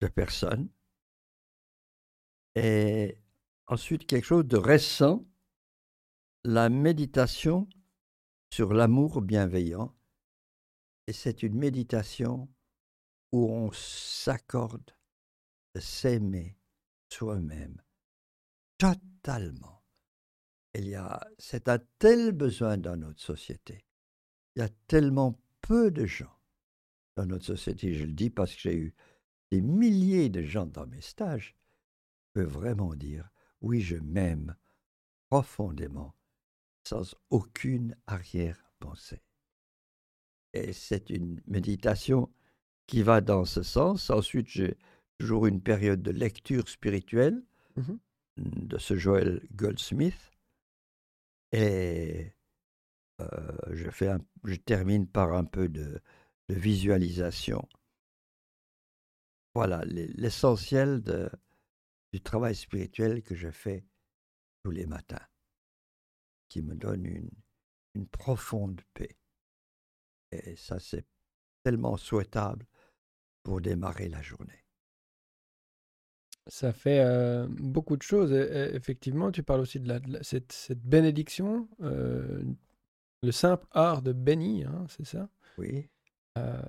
de personnes. Et ensuite, quelque chose de récent, la méditation sur l'amour bienveillant. Et c'est une méditation où on s'accorde de s'aimer soi-même totalement il y a, c'est un tel besoin dans notre société. Il y a tellement peu de gens dans notre société. Je le dis parce que j'ai eu des milliers de gens dans mes stages qui peuvent vraiment dire oui, je m'aime profondément, sans aucune arrière-pensée. Et c'est une méditation qui va dans ce sens. Ensuite, j'ai toujours une période de lecture spirituelle mmh de ce Joel Goldsmith et je, fais je termine par un peu de, visualisation voilà l'essentiel du travail spirituel que je fais tous les matins, qui me donne une, une profonde paix. Et ça, c'est tellement souhaitable pour démarrer la journée. Ça fait euh, beaucoup de choses. effectivement, tu parles aussi de, la, cette, cette, bénédiction, euh, le simple art de bénir, hein, c'est ça? Oui. Euh,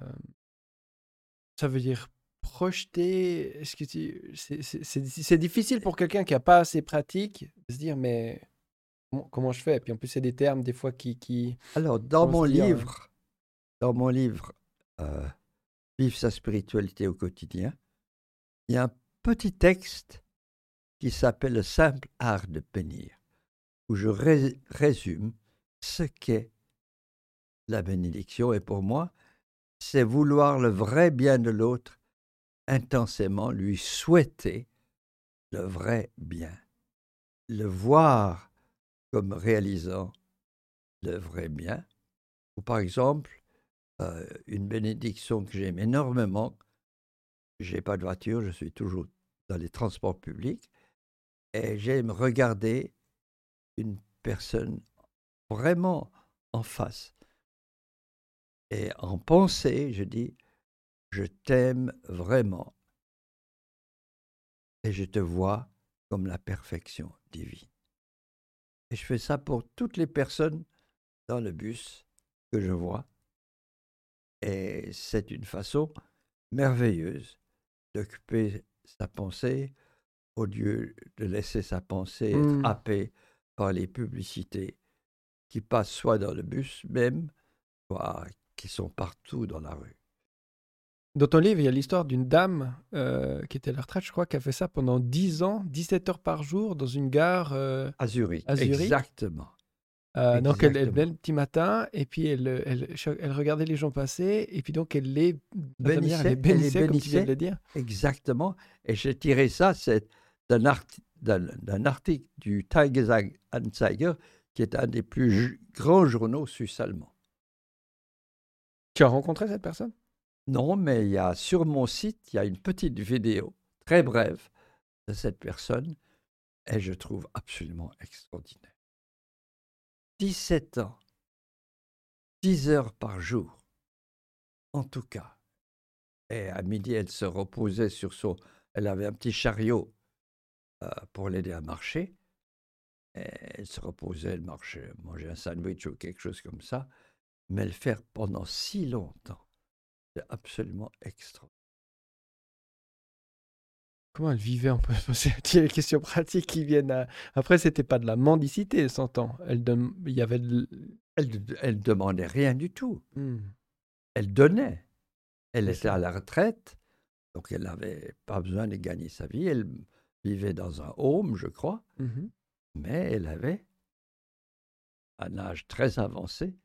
ça veut dire projeter. Est-ce que c'est difficile pour quelqu'un qui n'a pas assez pratique de se dire mais comment, je fais? Et puis en plus c'est des termes des fois qui. qui Alors dans mon livre, dans mon livre, Vive sa spiritualité au quotidien, il y a un petit texte qui s'appelle Le simple art de bénir, où je résume ce qu'est la bénédiction. Et pour moi, c'est vouloir le vrai bien de l'autre intensément, lui souhaiter le vrai bien, le voir comme réalisant le vrai bien. Ou par exemple, euh, une bénédiction que j'aime énormément, j'ai pas de voiture, je suis toujours dans les transports publics, et j'aime regarder une personne vraiment en face. Et en pensée, je dis, je t'aime vraiment. Et je te vois comme la perfection divine. Et je fais ça pour toutes les personnes dans le bus que je vois. Et c'est une façon merveilleuse d'occuper sa pensée au lieu de laisser sa pensée être mmh. happée par les publicités qui passent soit dans le bus même, soit qui sont partout dans la rue. Dans ton livre, il y a l'histoire d'une dame euh, qui était à la retraite, je crois, qui a fait ça pendant 10 ans, 17 heures par jour, dans une gare euh, à, Zurich. Exactement. Euh, donc elle, venait le petit matin et puis elle, elle, elle, regardait les gens passer et puis donc elle les bénissait, elle les bénissait, comme tu viens de le dire. Exactement. Et j'ai tiré ça d'un article du Tagesanzeiger qui est un des plus grands journaux suisses-allemands. Tu as rencontré cette personne? Non, mais il y a sur mon site, il y a une petite vidéo très brève de cette personne et je trouve absolument extraordinaire. 17 ans, 10 heures par jour, en tout cas. Et à midi, elle se reposait sur son... Elle avait un petit chariot euh, pour l'aider à marcher. Et elle se reposait, elle marchait, mangeait un sandwich ou quelque chose comme ça. Mais le faire pendant si longtemps, c'est absolument extraordinaire. Comment elle vivait On peut se poser des questions pratiques qui viennent. À... Après, c'était pas de la mendicité, s'entend. Elle il y avait elle, elle demandait rien du tout. Mmh. Elle donnait. Elle était à la retraite, donc elle n'avait pas besoin de gagner sa vie. Elle vivait dans un home, je crois, mmh mais elle avait, à un âge très avancé,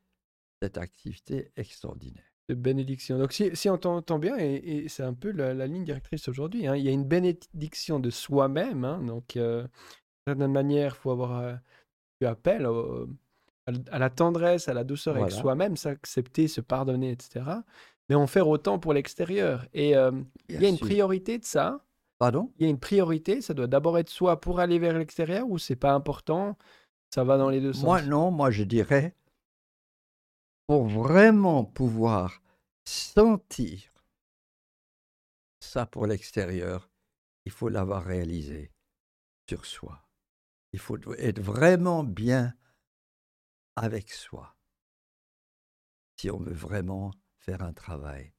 cette activité extraordinaire de bénédiction. Donc, si, si on t'entend bien, et, c'est un peu la, ligne directrice aujourd'hui, hein, il y a une bénédiction de soi-même. Hein, donc, euh, d'une certaine manière, il faut avoir. Euh, tu appelles à, la tendresse, à la douceur avec soi-même, s'accepter, se pardonner, etc. Mais en faire autant pour l'extérieur. Et euh, il y a une priorité de ça. Pardon? Il y a une priorité, ça doit d'abord être soi pour aller vers l'extérieur ou c'est pas important Ça va dans les deux sens? Moi, non, moi je dirais pour vraiment pouvoir sentir ça pour l'extérieur, il faut l'avoir réalisé sur soi. Il faut être vraiment bien avec soi. Si on veut vraiment faire un travail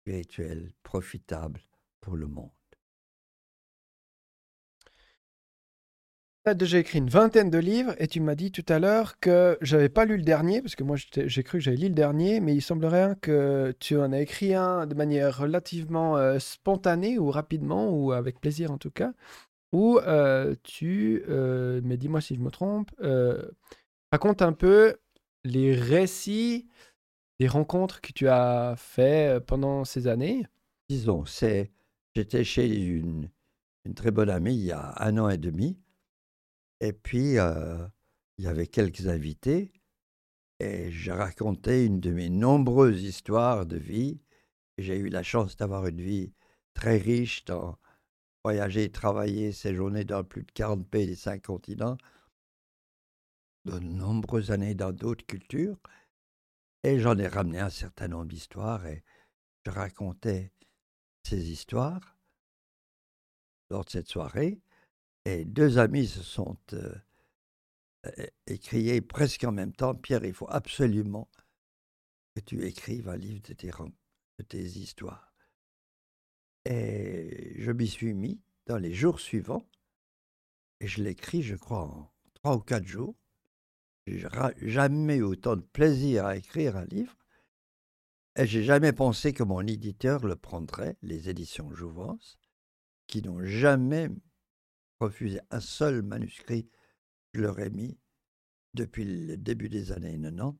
spirituel, profitable pour le monde. Tu as déjà écrit une vingtaine de livres et tu m'as dit tout à l'heure que j'avais pas lu le dernier, parce que moi j'ai cru que j'avais lu le dernier, mais il semblerait que tu en as écrit un de manière relativement euh, spontanée ou rapidement, ou avec plaisir en tout cas, où euh, tu, euh, mais dis-moi si je me trompe, raconte un peu les récits des rencontres que tu as fait pendant ces années. Disons, c'est, j'étais chez une, une très bonne amie il y a un an et demi et puis, il y avait quelques invités et j'ai raconté une de mes nombreuses histoires de vie. J'ai eu la chance d'avoir une vie très riche dans voyager, travailler, séjourner dans plus de 40 pays des cinq continents, de nombreuses années dans d'autres cultures. Et j'en ai ramené un certain nombre d'histoires et je racontais ces histoires lors de cette soirée. Et deux amis se sont euh, écriés presque en même temps Pierre, il faut absolument que tu écrives un livre de tes, de tes histoires. Et je m'y suis mis dans les jours suivants. Et je l'écris, je crois, en trois ou quatre jours. J'ai jamais eu autant de plaisir à écrire un livre. Et j'ai jamais pensé que mon éditeur le prendrait, les éditions Jouvence, qui n'ont jamais refusé un seul manuscrit je leur ai mis depuis le début des années 90.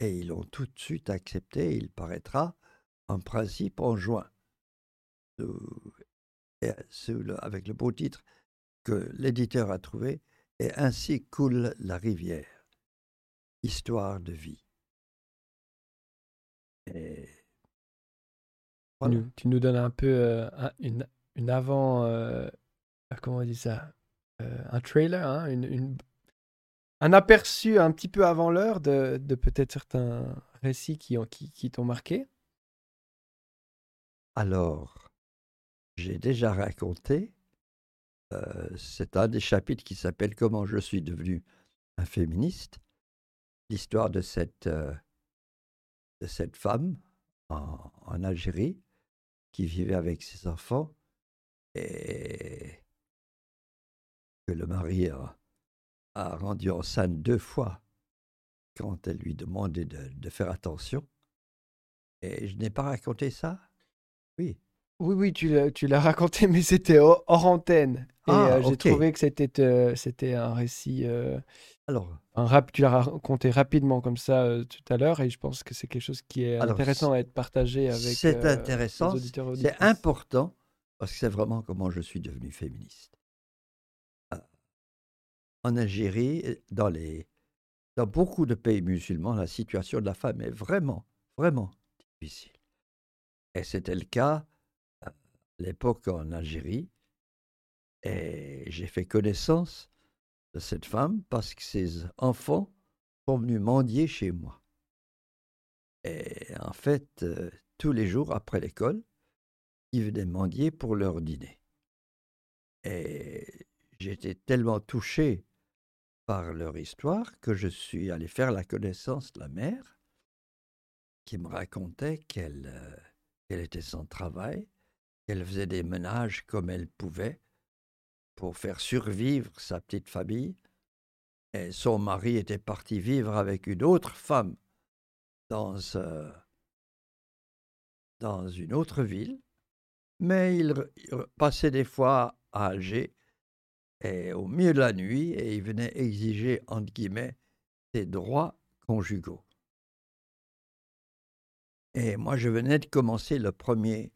Et ils l'ont tout de suite accepté. Il paraîtra en principe en juin. avec le beau titre que l'éditeur a trouvé, et ainsi coule la rivière. Histoire de vie. Tu, nous, donnes un peu euh, une, une, avant, euh, comment on dit ça, euh, un trailer, hein, un aperçu un petit peu avant l'heure de, de peut-être certains récits qui, ont, qui, qui t'ont marqué. Alors, j'ai déjà raconté euh, c'est un des chapitres qui s'appelle Comment je suis devenu un féministe. L'histoire de cette, euh, de cette femme en, Algérie qui vivait avec ses enfants et que le mari a, rendu enceinte deux fois quand elle lui demandait de, de faire attention. Et je n'ai pas raconté ça? Oui. Oui, oui, tu l'as raconté, mais c'était hors, antenne. Et ah, euh, j'ai trouvé que c'était euh, c'était un récit. Euh, Alors, un rap, tu l'as raconté rapidement comme ça tout à l'heure, et je pense que c'est quelque chose qui est intéressant à être partagé avec c'est intéressant, c'est important, parce que c'est vraiment comment je suis devenu féministe. En Algérie, dans, les, dans beaucoup de pays musulmans, la situation de la femme est vraiment, vraiment difficile. Et c'était le cas l'époque en Algérie. Et j'ai fait connaissance de cette femme parce que ses enfants sont venus mendier chez moi. Et en fait, euh, tous les jours après l'école, ils venaient mendier pour leur dîner. Et j'étais tellement touché par leur histoire que je suis allé faire la connaissance de la mère qui me racontait qu'elle euh, était sans travail, elle faisait des ménages comme elle pouvait pour faire survivre sa petite famille. Et son mari était parti vivre avec une autre femme dans, dans une autre ville. Mais il, passait des fois à Alger et au milieu de la nuit et il venait exiger, entre guillemets, ses droits conjugaux. Et moi, je venais de commencer le premier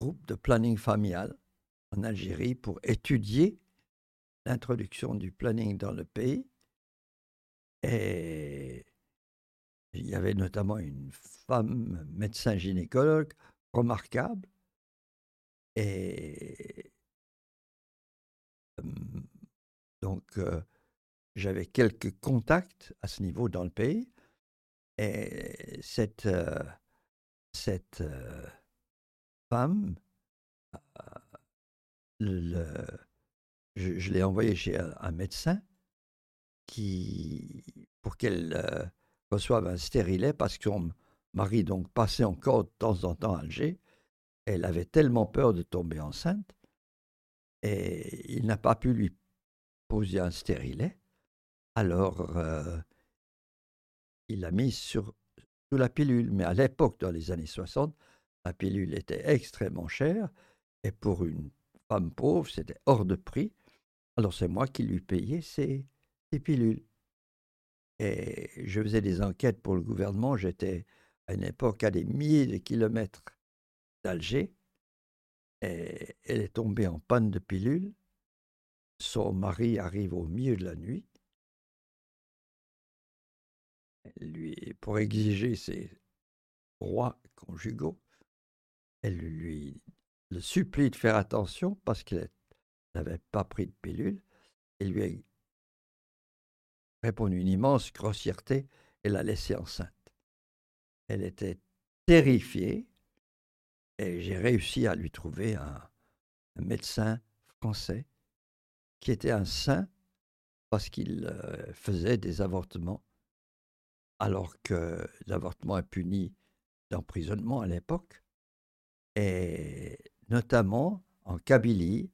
groupe de planning familial en Algérie pour étudier l'introduction du planning dans le pays. Et il y avait notamment une femme médecin gynécologue remarquable. Et donc, j'avais quelques contacts à ce niveau dans le pays. Et cette, femme, le, je, l'ai envoyée chez un, médecin qui, pour qu'elle reçoive un stérilet parce que son mari donc passait encore de temps en temps à Alger. Elle avait tellement peur de tomber enceinte et il n'a pas pu lui poser un stérilet. Alors, euh, il l'a mis sur, sous la pilule. Mais à l'époque, dans les années 60, la pilule était extrêmement chère et pour une femme pauvre, c'était hors de prix. Alors c'est moi qui lui payais ses, pilules. Et je faisais des enquêtes pour le gouvernement. J'étais à une époque à des milliers de kilomètres d'Alger. Elle est tombée en panne de pilules. Son mari arrive au milieu de la nuit. Pour exiger ses droits conjugaux, elle lui le supplie de faire attention parce qu'il n'avait pas pris de pilule. Et lui a une immense grossièreté et l'a laissée enceinte. Elle était terrifiée et j'ai réussi à lui trouver un, médecin français qui était un saint parce qu'il euh, faisait des avortements alors que l'avortement est puni d'emprisonnement à l'époque. Et notamment en Kabylie,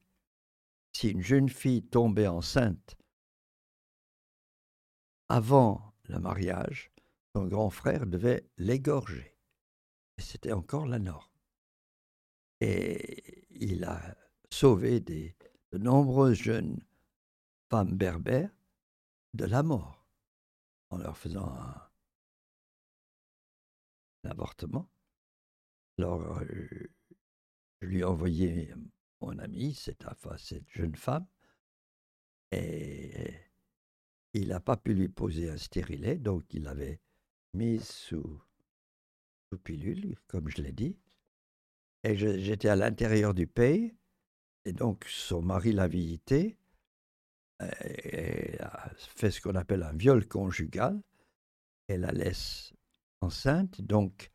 si une jeune fille tombait enceinte avant le mariage, son grand frère devait l'égorger. Et c'était encore la norme. Et il a sauvé de nombreuses jeunes femmes berbères de la mort en leur faisant un, avortement. Alors, euh, je lui ai envoyé mon ami, cette, cette jeune femme, et il n'a pas pu lui poser un stérilet, donc il l'avait mise sous, sous pilule, comme je l'ai dit. Et j'étais à l'intérieur du pays, et donc son mari l'a visité, et a fait ce qu'on appelle un viol conjugal, et la laisse enceinte, donc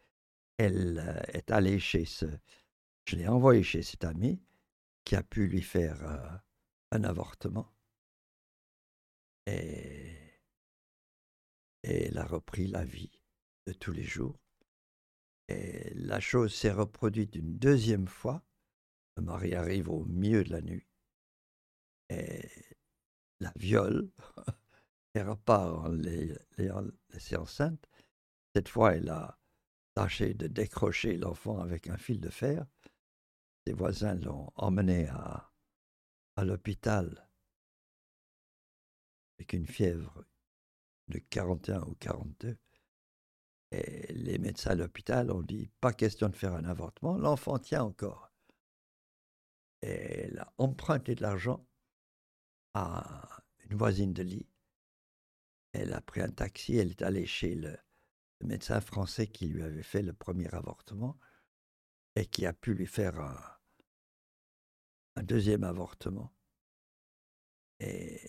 elle euh, est allée chez ce... Je l'ai envoyée chez cet ami qui a pu lui faire euh, un avortement. Et elle a repris la vie de tous les jours. Et la chose s'est reproduite une deuxième fois. Le mari arrive au milieu de la nuit et la viole. elle repart en l'ayant laissée enceinte. Cette fois, elle a tâché de décrocher l'enfant avec un fil de fer. Ses voisins l'ont emmené à l'hôpital avec une fièvre de 41 ou 42. Et les médecins à l'hôpital ont dit pas question de faire un avortement, l'enfant tient encore. Elle a emprunté de l'argent à une voisine de lit. Elle a pris un taxi, elle est allée chez le médecin français qui lui avait fait le premier avortement et qui a pu lui faire un, deuxième avortement. Et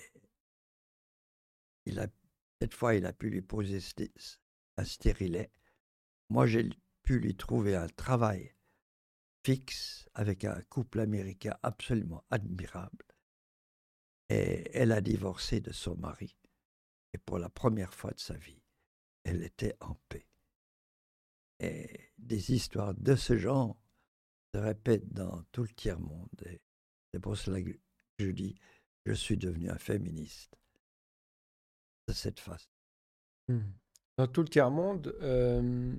cette fois, il a pu lui poser un stérilet. Moi, j'ai pu lui trouver un travail fixe avec un couple américain absolument admirable. Et elle a divorcé de son mari. Et pour la première fois de sa vie, elle était en paix. Et des histoires de ce genre se répètent dans tout le tiers-monde. C'est pour cela que je dis, je suis devenu un féministe de cette façon. Mmh. Dans tout le tiers-monde, euh,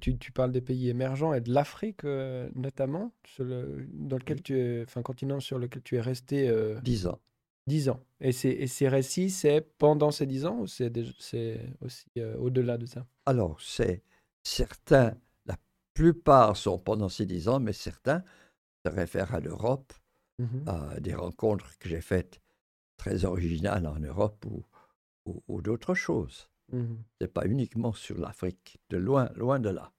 tu, tu, parles des pays émergents et de l'Afrique euh, notamment, sur le, dans lequel tu es, enfin, continent sur lequel tu es resté. Euh, Dix ans. 10 ans. Et, et ces récits, c'est pendant ces 10 ans ou c'est aussi euh, au-delà de ça? Alors, c'est certains, la plupart sont pendant ces 10 ans, mais certains se réfèrent à l'Europe, mmh à des rencontres que j'ai faites très originales en Europe ou, ou, d'autres choses. Mmh Ce n'est pas uniquement sur l'Afrique, de loin, loin de là.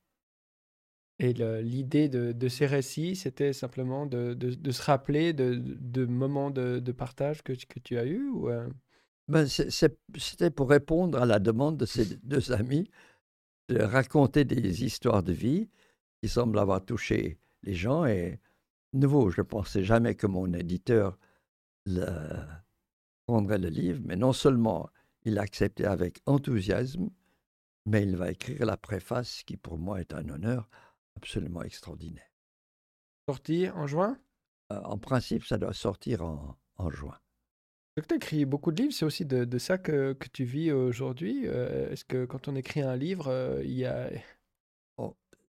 Et l'idée de, ces récits, c'était simplement de, se rappeler de, moments de, partage que, que, tu as eus ou euh? ben C'était pour répondre à la demande de ces deux amis de raconter des histoires de vie qui semblent avoir touché les gens. Et nouveau, je ne pensais jamais que mon éditeur le, prendrait le livre, mais non seulement il l'a accepté avec enthousiasme, mais il va écrire la préface qui pour moi est un honneur absolument extraordinaire. Sortir en juin? Euh, En principe, ça doit sortir en, en juin. Tu as écrit beaucoup de livres, c'est aussi de, de ça que, que, tu vis aujourd'hui. Euh, est-ce que quand on écrit un livre, euh, il y a... Oh,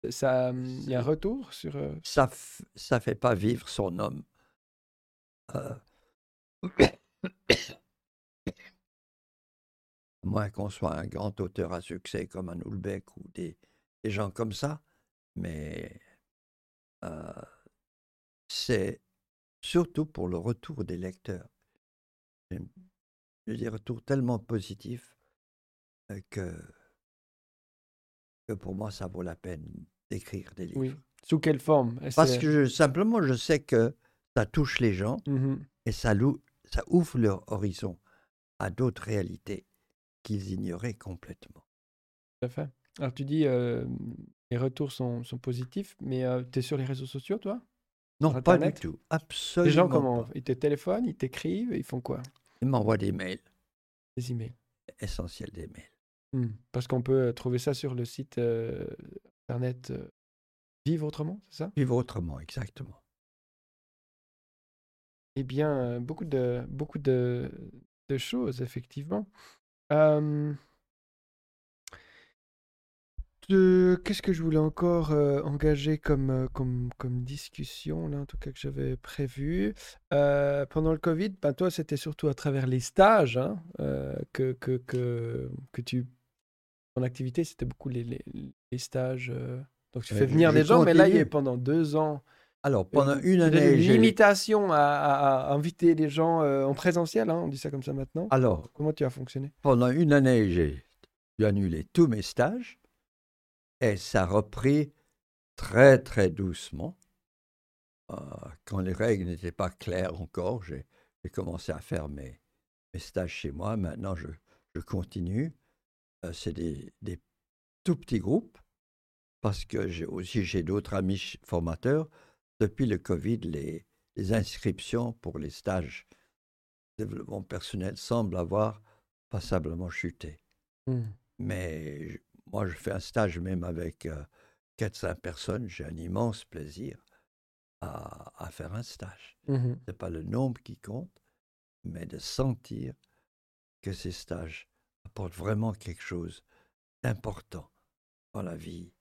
ça, il y a un retour sur... Ça ne fait pas vivre son homme. Moins qu'on soit un grand auteur à succès comme un Hulbeck ou des, des gens comme ça, mais c'est surtout pour le retour des lecteurs. Des retours tellement positifs que, que pour moi, ça vaut la peine d'écrire des livres. Sous quelle forme? Parce que je, simplement, je sais que ça touche les gens mmh et ça ouvre leur horizon à d'autres réalités qu'ils ignoraient complètement. Tout à fait. Alors tu dis, euh, les retours sont, sont positifs, mais tu es sur les réseaux sociaux, toi? Non, pas du tout. Les Absolument gens, comment? pas. Ils te téléphonent, ils t'écrivent, ils font quoi? Ils m'envoient des mails, Des emails. essentiel des mails. Hmm. Parce qu'on peut euh, trouver ça sur le site euh, internet euh, Vivre Autrement, c'est ça? Vivre autrement, exactement. Eh bien, euh, beaucoup de, beaucoup de, de choses, effectivement. Euh, de- Qu'est-ce que je voulais encore euh, engager comme, euh, comme, comme discussion, là, en tout cas, que j'avais prévu? Euh, Pendant le Covid, ben, toi, c'était surtout à travers les stages hein, euh, que, que, que, que tu... Ton activité, c'était beaucoup les, les, les stages. euh, Donc, tu Euh, fais je- venir je des gens, mais là, il continue. pendant deux ans Alors, pendant une année, une j'ai... limitation à, à- à inviter les gens euh, en présentiel, hein, on dit ça comme ça maintenant. Alors, Comment tu as fonctionné? pendant une année, j'ai dû annuler tous mes stages et ça a repris très, très doucement. Euh, quand les règles n'étaient pas claires encore, j'ai commencé à faire mes, mes stages chez moi. Maintenant, je, je continue. Euh, C'est des, des tout petits groupes parce que j'ai aussi j'ai d'autres amis formateurs. Depuis le Covid, les, les inscriptions pour les stages de développement personnel semblent avoir passablement chuté. Hmm. Mais je- moi, je fais un stage même avec euh, 4-5 personnes. J'ai un immense plaisir à, à faire un stage. Mhm. Ce n'est pas le nombre qui compte, mais de sentir que ces stages apportent vraiment quelque chose d'important dans la vie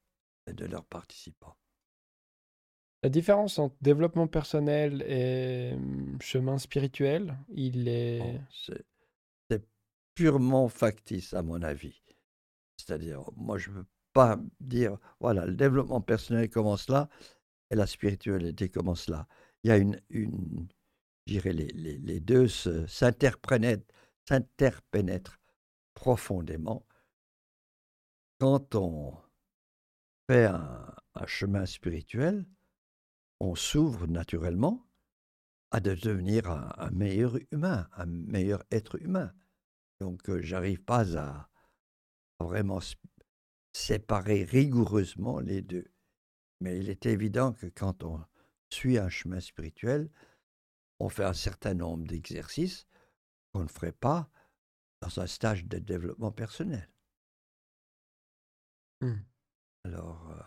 de leurs participants. La différence entre développement personnel et hum, chemin spirituel, il est... Bon, c'est c'est purement factice, à mon avis. C'est-à-dire, moi, je ne peux pas dire, voilà, le développement personnel commence là et la spiritualité commence là. Il y a une, une je dirais, les, les, les deux se- s'interpénètrent s'interpénètrent profondément. Quand on fait un, un chemin spirituel, on s'ouvre naturellement à de devenir un, un meilleur humain, un meilleur être humain. Donc, euh, j'arrive pas à, à vraiment séparer rigoureusement les deux. Mais il est évident que quand on suit un chemin spirituel, on fait un certain nombre d'exercices qu'on ne ferait pas dans un stage de développement personnel. Hmm. Alors, euh,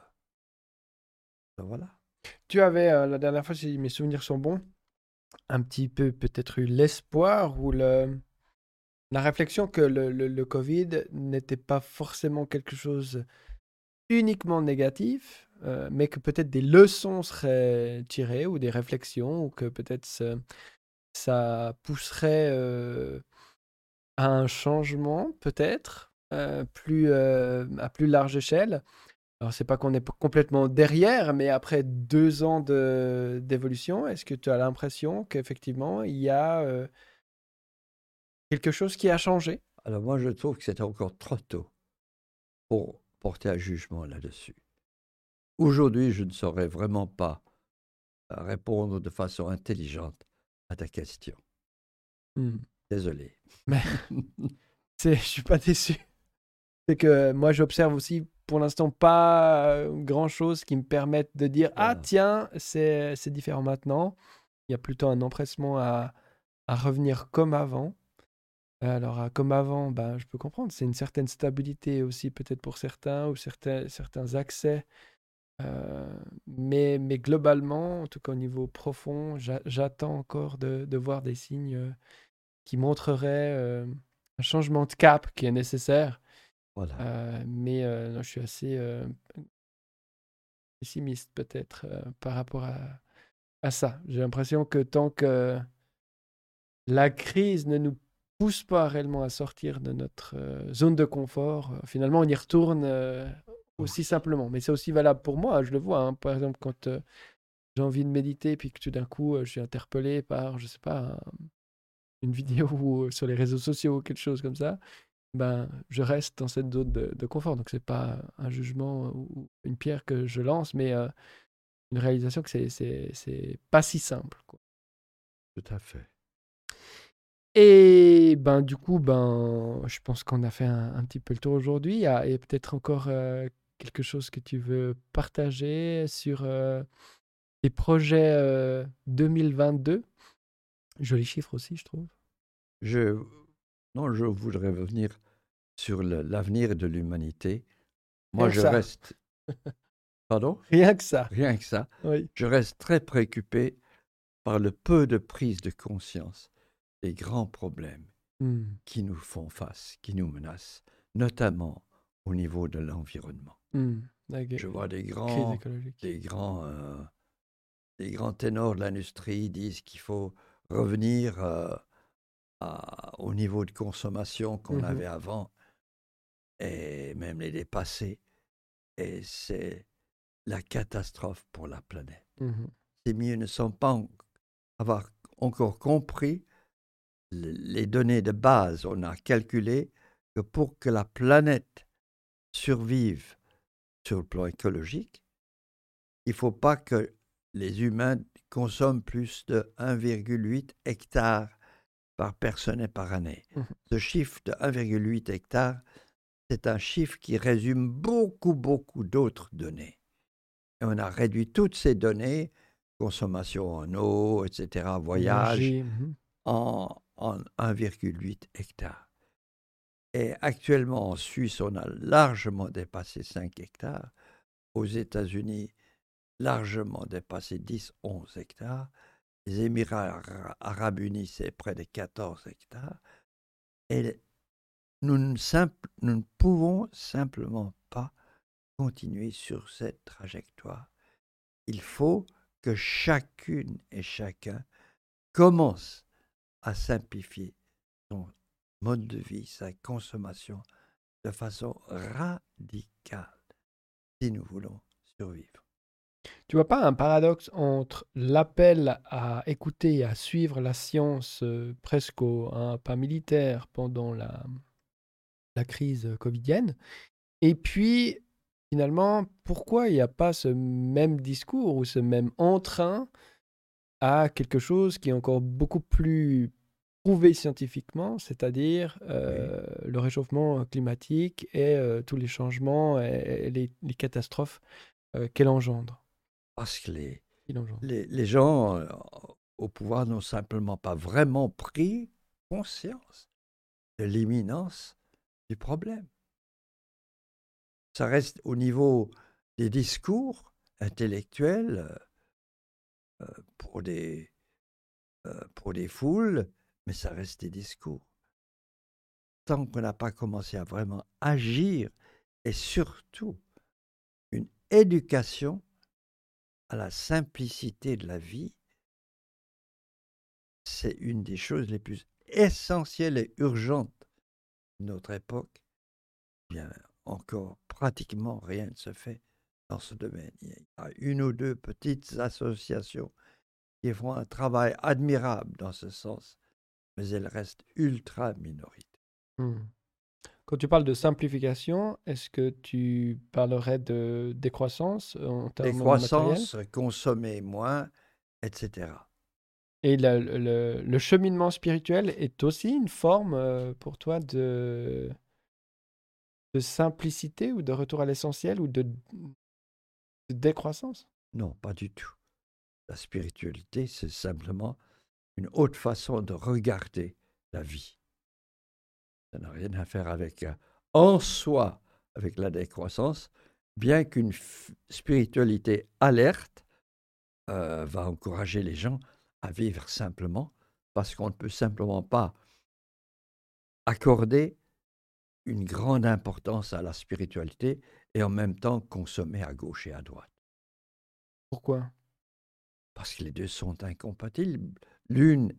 ben voilà. Tu avais, euh, la dernière fois, si mes souvenirs sont bons, un petit peu peut-être eu l'espoir ou la réflexion que le, Covid n'était pas forcément quelque chose uniquement négatif, euh, mais que peut-être des leçons seraient tirées ou des réflexions, ou que peut-être ça, pousserait euh, à un changement, peut-être, plus, à plus large échelle. Alors, c'est pas qu'on est complètement derrière, mais après deux ans de- d'évolution, est-ce que tu as l'impression qu'effectivement, il y a euh, quelque chose qui a changé? Alors moi, je trouve que c'est encore trop tôt pour porter un jugement là-dessus. Aujourd'hui, je ne saurais vraiment pas euh, répondre de façon intelligente à ta question. Hmm. Désolé. Mais c'est, je suis pas déçu. C'est que moi, j'observe aussi pour l'instant pas grand chose qui me permette de dire Ah, Voilà. tiens, c'est, différent maintenant. Il y a plutôt un empressement à, à revenir comme avant. Alors, à comme avant, ben, je peux comprendre. C'est une certaine stabilité aussi, peut-être pour certains, ou certains, certains accès. Euh, mais, mais globalement, en tout cas au niveau profond, j'a- j'attends encore de, de voir des signes euh, qui montreraient euh, un changement de cap qui est nécessaire. Voilà. Euh, mais euh, non, je suis assez euh, pessimiste peut-être par rapport à, à ça. J'ai l'impression que tant que la crise ne nous pousse pas réellement à sortir de notre zone de confort, finalement on y retourne aussi simplement. Mais c'est aussi valable pour moi, je le vois. hein. Par exemple, quand j'ai envie de méditer, puis que tout d'un coup je suis interpellé par, je sais pas, un- une vidéo ou, sur les réseaux sociaux ou quelque chose comme ça, ben, je reste dans cette zone de, de confort. Donc, c'est pas un jugement ou une pierre que je lance, mais euh, une réalisation que c'est, pas si simple. Quoi. Tout à fait. Et ben du coup, ben, je pense qu'on a fait un, un petit peu le tour aujourd'hui. Il y a, peut-être encore euh, quelque chose que tu veux partager sur euh, les projets euh, 2022. Joli chiffre aussi, je trouve. Je, non, je voudrais revenir sur l'avenir de l'humanité. Moi, je ça. reste. Pardon? Rien que ça. Rien que ça. Oui. Je reste très préoccupé par le peu de prise de conscience des grands problèmes Hmm. qui nous font face, qui nous menacent, notamment au niveau de l'environnement. Gu- Je vois des grands, des grands, euh, des grands ténors de l'industrie disent qu'il faut revenir euh, à- au niveau de consommation qu'on Mhm. avait avant et même les dépasser. Et c'est la catastrophe pour la planète. Mhm. Ces mieux ne sont pas en- avoir encore compris le- les données de base. On a calculé que pour que la planète survive sur le plan écologique, il ne faut pas que les humains consomment plus de 1,8 hectares par personne et par année. Mhm. Ce chiffre de 1,8 hectares, c'est un chiffre qui résume beaucoup, beaucoup d'autres données. Et on a réduit toutes ces données, consommation en eau, etc., voyage, mhm. en, en 1,8 hectares. Et actuellement, en Suisse, on a largement dépassé 5 hectares. Aux États-Unis, largement dépassé 10-11 hectares. Les Émirats Ara- arabes unis, c'est près de 14 hectares. Et nous ne pouvons simplement pas continuer sur cette trajectoire. Il faut que chacune et chacun commence à simplifier son mode de vie, sa consommation de façon radicale si nous voulons survivre. Tu vois pas un paradoxe entre l'appel à écouter et à suivre la science euh, presque au un pas militaire pendant la, la crise covidienne? Et puis finalement pourquoi il n'y a pas ce même discours ou ce même entrain à quelque chose qui est encore beaucoup plus prouvé scientifiquement, c'est-à-dire euh, le réchauffement climatique et euh, tous les changements et, et les, les catastrophes euh, qu'elle engendre? Parce que les, les, les gens euh, au pouvoir n'ont simplement pas vraiment pris conscience de l'imminence du problème. Ça reste au niveau des discours intellectuels euh, euh, pour, des, euh, pour des foules, mais ça reste des discours. Tant qu'on n'a pas commencé à vraiment agir et surtout une éducation à la simplicité de la vie, c'est une des choses les plus essentielles et urgentes de notre époque. Bien, encore pratiquement rien ne se fait dans ce domaine. Il y a une ou deux petites associations qui font un travail admirable dans ce sens, mais elles restent ultra minoritaires. Hmm. Quand tu parles de simplification, est-ce que tu parlerais de décroissance en termes Décroissance, consommer moins, etc. Et le, le- le cheminement spirituel est aussi une forme euh, pour toi de, de simplicité ou de retour à l'essentiel ou de, de décroissance? Non, pas du tout. La spiritualité, c'est simplement une autre façon de regarder la vie. Ça n'a rien à faire avec, euh, en soi, avec la décroissance, bien qu'une spiritualité alerte euh, va encourager les gens à vivre simplement, parce qu'on ne peut simplement pas accorder une grande importance à la spiritualité et en même temps consommer à gauche et à droite. Pourquoi? Parce que les deux sont incompatibles. L'une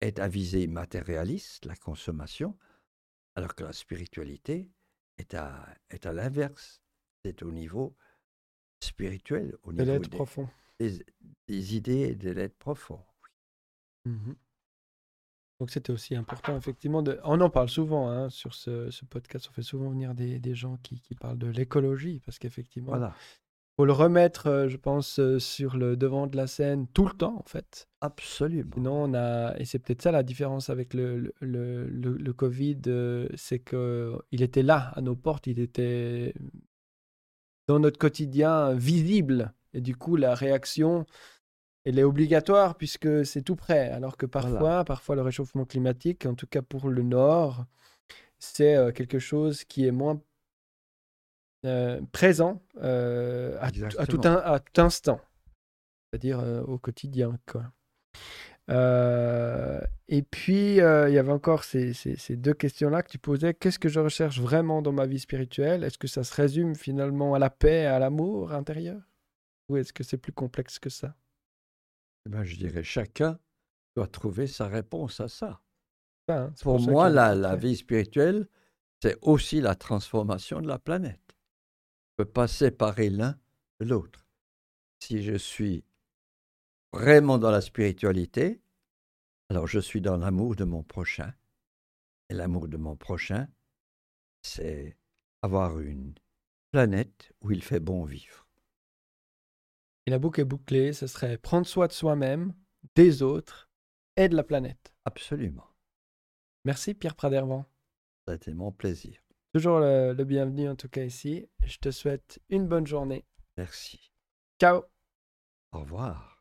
est à visée matérialiste, la consommation, alors que la spiritualité est à, est à l'inverse. C'est au niveau spirituel, au De niveau l'être des, profond. des- des idées et de l'être profond. Mhm. Donc c'était aussi important, effectivement. De... On en parle souvent hein, sur ce, ce podcast. On fait souvent venir des, des gens qui, qui parlent de l'écologie, parce qu'effectivement, Voilà. Faut le remettre, euh, je pense, euh, sur le devant de la scène tout le temps, en fait. Absolument. Sinon, on a, et c'est peut-être ça la différence avec le, le, le, le Covid, euh, c'est qu'il était là, à nos portes, il était dans notre quotidien visible. Et du coup, la réaction, elle est obligatoire puisque c'est tout près. Alors que parfois, parfois le réchauffement climatique, en tout cas pour le Nord, c'est quelque chose qui est moins euh, présent euh, à, tout un, à, tout instant, c'est-à-dire euh, au quotidien. Quoi. et puis, il y avait encore ces, ces, ces deux questions-là que tu posais. Qu'est-ce que je recherche vraiment dans ma vie spirituelle? Est-ce que ça se résume finalement à la paix, à l'amour intérieur? Ou est-ce que c'est plus complexe que ça? Eh ben, Je dirais chacun doit trouver sa réponse à ça. Hein, pour, pour moi, la, la vie spirituelle, c'est aussi la transformation de la planète peux pas séparer l'un de l'autre. Si je suis vraiment dans la spiritualité, alors je suis dans l'amour de mon prochain. Et l'amour de mon prochain, c'est avoir une planète où il fait bon vivre. Et la boucle est bouclée, ce serait prendre soin de soi-même, des autres et de la planète. Absolument. Merci Pierre Pradervan. Ça a été mon plaisir. Toujours le, bienvenu en tout cas ici. Je te souhaite une bonne journée. Merci. Ciao. Au revoir.